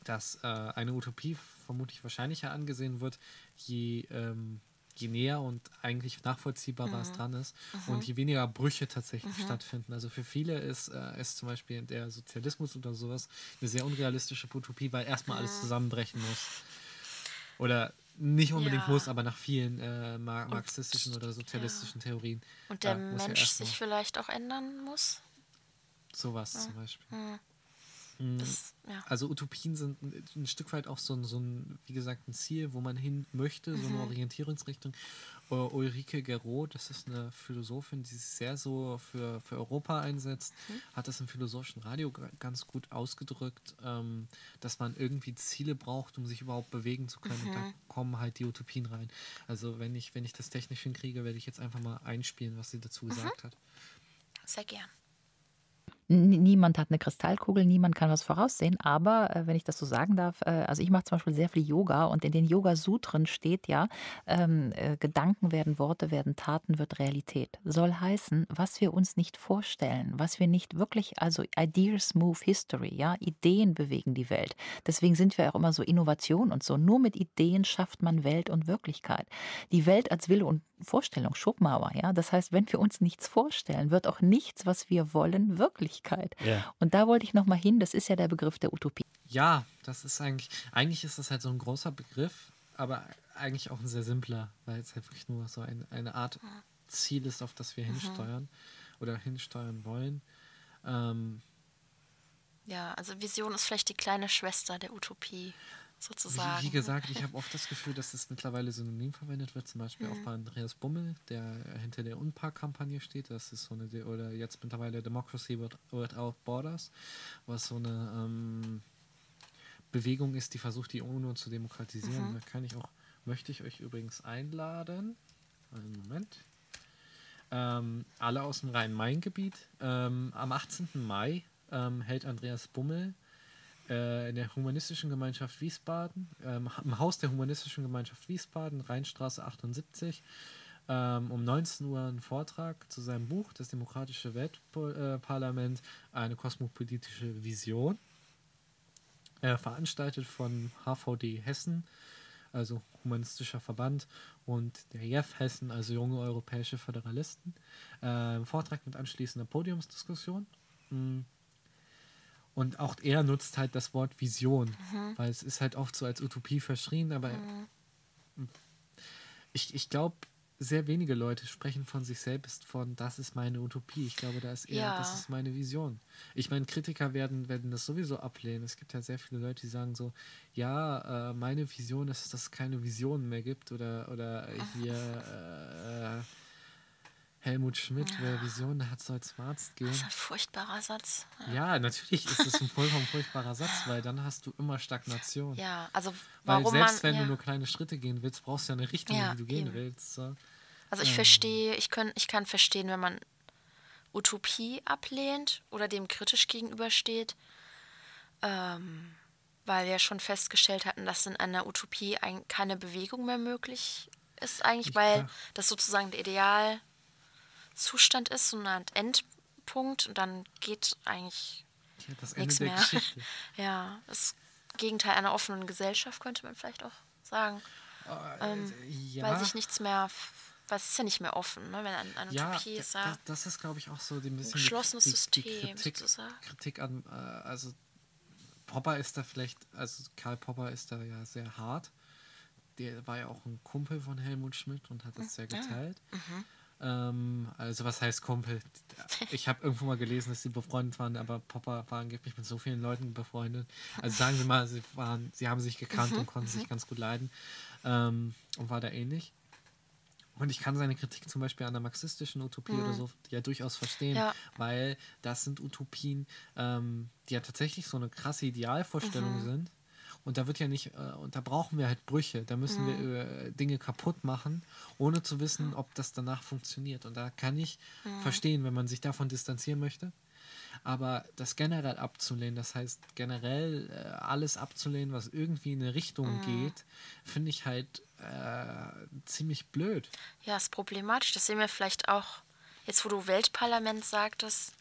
dass äh, eine Utopie vermutlich wahrscheinlicher angesehen wird, je, ähm, je näher und eigentlich nachvollziehbarer mhm. es dran ist mhm. und je weniger Brüche tatsächlich mhm. stattfinden. Also für viele ist, äh, ist zum Beispiel der Sozialismus oder sowas eine sehr unrealistische Utopie, weil erstmal alles mhm. zusammenbrechen muss. Oder nicht unbedingt ja. muss, aber nach vielen äh, marxistischen und, oder sozialistischen ja. Theorien. Und der Mensch sich vielleicht auch ändern muss? Sowas zum Beispiel. Mhm. Mhm. Das, ja. Also Utopien sind ein, Stück weit auch so ein, so ein, wie gesagt, ein Ziel, wo man hin möchte, mhm. so eine mhm. Orientierungsrichtung. Uh, Ulrike Gero, das ist eine Philosophin, die sich sehr so für, für Europa einsetzt, mhm. hat das im philosophischen Radio ganz gut ausgedrückt, ähm, dass man irgendwie Ziele braucht, um sich überhaupt bewegen zu können. Und da mhm. kommen halt die Utopien rein. Also wenn ich, wenn ich das technisch hinkriege, werde ich jetzt einfach mal einspielen, was sie dazu mhm. gesagt hat. Sehr gern. Niemand hat eine Kristallkugel, niemand kann was voraussehen. Aber äh, wenn ich das so sagen darf, äh, also ich mache zum Beispiel sehr viel Yoga und in den Yoga-Sutren steht ja, ähm, äh, Gedanken werden Worte, werden Taten, wird Realität. Soll heißen, was wir uns nicht vorstellen, was wir nicht wirklich, also Ideas move history, ja, Ideen bewegen die Welt. Deswegen sind wir auch immer so Innovation und so. Nur mit Ideen schafft man Welt und Wirklichkeit. Die Welt als Wille und Vorstellung, Schopenhauer, ja. Das heißt, wenn wir uns nichts vorstellen, wird auch nichts, was wir wollen, Wirklichkeit. Ja. Und da wollte ich nochmal hin, das ist ja der Begriff der Utopie. Ja, das ist eigentlich, eigentlich ist das halt so ein großer Begriff, aber eigentlich auch ein sehr simpler, weil es halt wirklich nur so ein, eine Art Ziel ist, auf das wir mhm. hinsteuern oder hinsteuern wollen. Ähm, ja, also Vision ist vielleicht die kleine Schwester der Utopie sozusagen. Wie, wie gesagt, ich habe oft das Gefühl, dass das mittlerweile synonym verwendet wird, zum Beispiel mhm. auch bei Andreas Bummel, der hinter der Unpark-Kampagne steht. Das ist so eine, oder jetzt mittlerweile Democracy Without Borders, was so eine ähm, Bewegung ist, die versucht, die UNO zu demokratisieren. Mhm. Da kann ich auch, möchte ich euch übrigens einladen. Einen Moment. Ähm, alle aus dem Rhein-Main-Gebiet. Ähm, am 18. Mai ähm, hält Andreas Bummel äh, in der Humanistischen Gemeinschaft Wiesbaden, ähm, im Haus der Humanistischen Gemeinschaft Wiesbaden, Rheinstraße 78, ähm, um 19 Uhr einen Vortrag zu seinem Buch Das Demokratische Weltparlament, eine kosmopolitische Vision, äh, veranstaltet von HVD Hessen, also Humanistischer Verband, und der JEF Hessen, also Junge Europäische Föderalisten. Äh, Vortrag mit anschließender Podiumsdiskussion. Mhm Und auch er nutzt halt das Wort Vision, weil es ist halt oft so als Utopie verschrien, aber ich, ich glaube, sehr wenige Leute sprechen von sich selbst von, das ist meine Utopie. Ich glaube, da ist eher, Ja. das ist meine Vision. Ich meine, Kritiker werden, werden das sowieso ablehnen. Es gibt ja sehr viele Leute, die sagen so, ja, äh, meine Vision ist, dass es keine Visionen mehr gibt oder, oder hier äh, Helmut Schmidt, wer Visionen hat, soll zum Arzt gehen. Das ist ein furchtbarer Satz. Ja, natürlich ist das ein vollkommen furchtbarer Satz, weil dann hast du immer Stagnation. Ja, also weil warum selbst man. wenn ja. du nur kleine Schritte gehen willst, brauchst du ja eine Richtung, Ja, in die du gehen eben. willst. So. Also ich verstehe, ich, können, ich kann verstehen, wenn man Utopie ablehnt oder dem kritisch gegenübersteht, ähm, weil wir ja schon festgestellt hatten, dass in einer Utopie ein, keine Bewegung mehr möglich ist eigentlich, Ich- weil klar. das sozusagen der Idealzustand ist, so eine Art Endpunkt und dann geht eigentlich, Ja, der mehr. Geschichte. ja, das Gegenteil einer offenen Gesellschaft, könnte man vielleicht auch sagen, ähm, ja, weil sich nichts mehr, weil es ist ja nicht mehr offen, ne? wenn eine, eine ja, Utopie ist ja... da- das ist, glaube ich, auch so die- ein bisschen geschlossenes die, die, die System Kritik, sozusagen. Kritik an, äh, also Popper ist da vielleicht, also Karl Popper ist da ja sehr hart. Der war ja auch ein Kumpel von Helmut Schmidt und hat das sehr geteilt. Mhm. Ähm, also was heißt Kumpel? Ich habe irgendwo mal gelesen, dass sie befreundet waren, aber Popper war angeblich mit so vielen Leuten befreundet. Also sagen wir mal, sie waren, sie haben sich gekannt Mhm, und konnten sich ganz gut leiden ähm, und war da ähnlich. Und ich kann seine Kritik zum Beispiel an der marxistischen Utopie oder so ja durchaus verstehen, Mhm. Ja. weil das sind Utopien, ähm, die ja tatsächlich so eine krasse Idealvorstellung Mhm. sind. Und da wird ja nicht, äh, und da brauchen wir halt Brüche, da müssen Mhm. wir äh, Dinge kaputt machen, ohne zu wissen, ob das danach funktioniert. Und da kann ich Mhm. verstehen, wenn man sich davon distanzieren möchte. Aber das generell abzulehnen, das heißt generell äh, alles abzulehnen, was irgendwie in eine Richtung geht, finde ich halt äh, ziemlich blöd. Ja, ist problematisch. Das sehen wir vielleicht auch, jetzt wo du Weltparlament sagtest,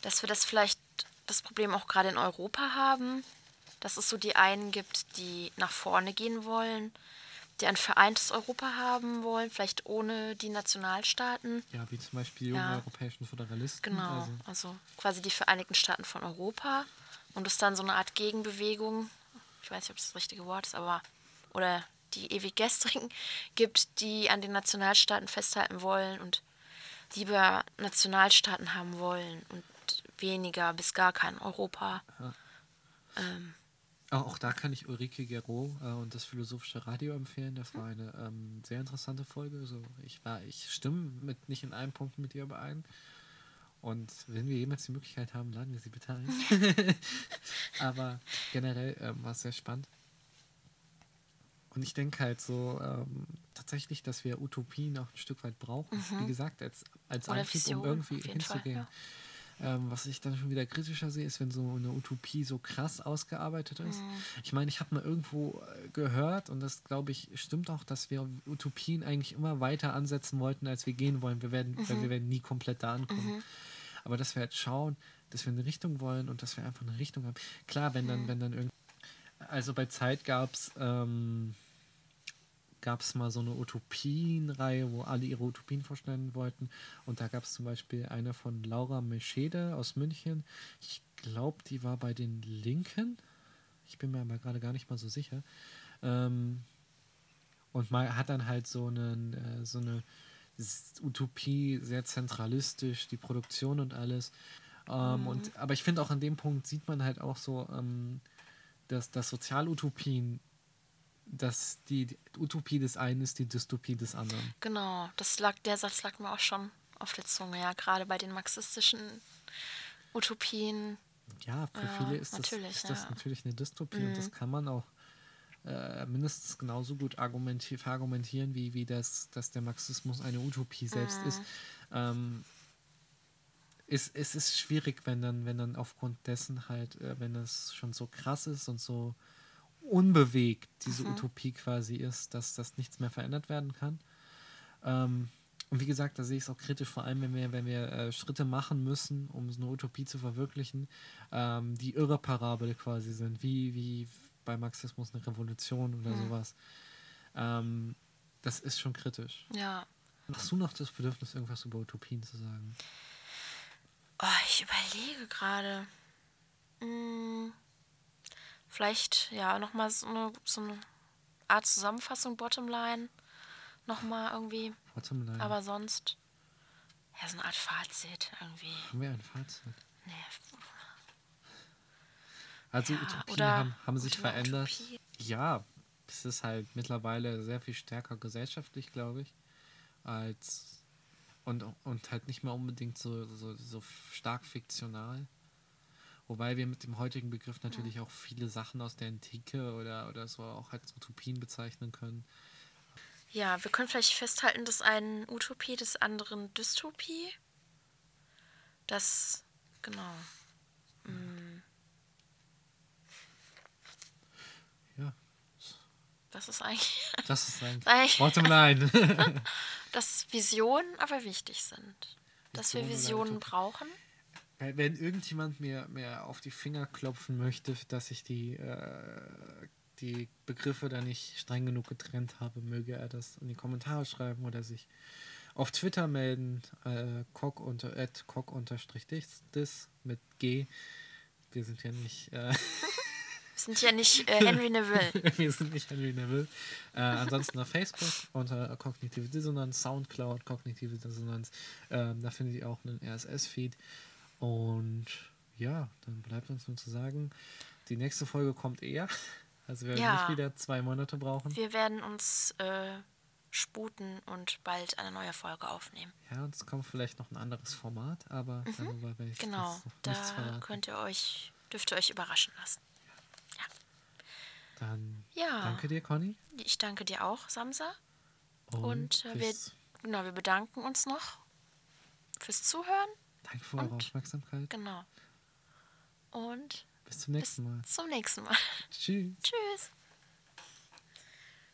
dass wir das vielleicht das Problem auch gerade in Europa haben, dass es so die einen gibt, die nach vorne gehen wollen, die ein vereintes Europa haben wollen, vielleicht ohne die Nationalstaaten. Ja, wie zum Beispiel die Ja. europäischen Föderalisten. Genau, Also, also quasi die Vereinigten Staaten von Europa und es dann so eine Art Gegenbewegung, ich weiß nicht, ob das das richtige Wort ist, aber oder die ewig gestrigen gibt, die an den Nationalstaaten festhalten wollen und lieber Nationalstaaten haben wollen und weniger bis gar kein Europa. Ähm, auch, da kann ich Ulrike Gero äh, und das Philosophische Radio empfehlen. Das war eine ähm, sehr interessante Folge. So, ich, war, ich stimme mit, nicht in einem Punkt mit ihr überein. Und wenn wir jemals die Möglichkeit haben, laden wir sie bitte ein. Aber generell ähm, war es sehr spannend. Und ich denke halt so ähm, tatsächlich, dass wir Utopien auch ein Stück weit brauchen. Wie gesagt, als, als Mhm. Oder Antrieb, um irgendwie jeden Fall, hinzugehen. Ähm, was ich dann schon wieder kritischer sehe, ist, wenn so eine Utopie so krass ausgearbeitet ist. Mhm. Ich meine, ich habe mal irgendwo äh, gehört, und das glaube ich stimmt auch, dass wir Utopien eigentlich immer weiter ansetzen wollten, als wir gehen wollen. Wir werden, weil wir werden nie komplett da ankommen. Aber dass wir halt schauen, dass wir eine Richtung wollen und dass wir einfach eine Richtung haben. Klar, wenn dann, wenn dann irgendwie. Also bei Zeit gab es ähm, gab es mal so eine Utopienreihe, wo alle ihre Utopien vorstellen wollten. Und da gab es zum Beispiel eine von Laura Meschede aus München. Ich glaube, die war bei den Linken. Ich bin mir aber gerade gar nicht mal so sicher. Ähm, und mal hat dann halt so, einen, äh, so eine Utopie, sehr zentralistisch, die Produktion und alles. Ähm, und, aber ich finde auch an dem Punkt sieht man halt auch so, ähm, dass, dass Sozialutopien, dass die, Utopie des einen ist die Dystopie des anderen. genau, das lag, der Satz lag mir auch schon auf der Zunge, ja, gerade bei den marxistischen Utopien. Ja, für Ja, viele ist das, natürlich, ist das ja. Mhm. natürlich eine Dystopie und das kann man auch äh, mindestens genauso gut argumenti verargumentieren, wie, wie das, dass der Marxismus eine Utopie selbst ist. Mhm. Ähm, es, es ist schwierig, wenn dann, wenn dann aufgrund dessen halt, äh, wenn es schon so krass ist und so unbewegt diese Mhm. Utopie quasi ist, dass das nichts mehr verändert werden kann. Ähm, und wie gesagt, da sehe ich es auch kritisch, vor allem wenn wir, wenn wir äh, Schritte machen müssen, um so eine Utopie zu verwirklichen, ähm, die irreparabel quasi sind, wie, wie bei Marxismus eine Revolution oder sowas. Ähm, das ist schon kritisch. Ja. Hast du noch das Bedürfnis, irgendwas über Utopien zu sagen? Oh, ich überlege gerade. Mm, vielleicht, ja, nochmal so eine, so eine Art Zusammenfassung, Bottomline. Nochmal irgendwie. Bottomline. Aber sonst, ja, so eine Art Fazit irgendwie. Haben wir ein Fazit? Nee. Also Ja, Utopien haben, haben sich verändert. Utopie. Ja, es ist halt mittlerweile sehr viel stärker gesellschaftlich, glaube ich, als und, und halt nicht mehr unbedingt so, so, so stark fiktional. Wobei wir mit dem heutigen Begriff natürlich auch viele Sachen aus der Antike oder, oder so auch als Utopien bezeichnen können. Ja, wir können vielleicht festhalten, dass ein Utopie des anderen Dystopie. Das, genau. Ja, Das ist eigentlich, das ist eigentlich Eigentlich- Bottomline. dass Visionen aber wichtig sind. Dass wir Visionen brauchen. Wenn wenn irgendjemand mir, mir auf die Finger klopfen möchte, dass ich die, äh, die Begriffe da nicht streng genug getrennt habe, möge er das in die Kommentare schreiben oder sich auf Twitter melden. Äh, cock unter, at cock unterstrich dis, mit G. Wir sind ja nicht, äh, Wir sind ja nicht äh, Henry Neville. wir sind nicht Henry Neville. Äh, ansonsten auf Facebook unter Kognitive Dissonanz, Soundcloud, Kognitive Dissonanz. Ähm, da findet ihr auch einen RSS-Feed. Und ja, dann bleibt uns nur zu sagen, die nächste Folge kommt eher. Also wir werden Ja. nicht wieder zwei Monate brauchen. Wir werden uns äh, sputen und bald eine neue Folge aufnehmen. Ja, und es kommt vielleicht noch ein anderes Format, aber darüber werde ich Genau. Da könnt ihr euch, dürft ihr euch überraschen lassen. Dann Ja. danke dir, Conny. Ich danke dir auch, Samsa. Und äh, wir, genau, wir bedanken uns noch fürs Zuhören. Danke für eure Aufmerksamkeit. Genau. Und Bis zum nächsten Mal. zum nächsten Mal. Tschüss. Tschüss.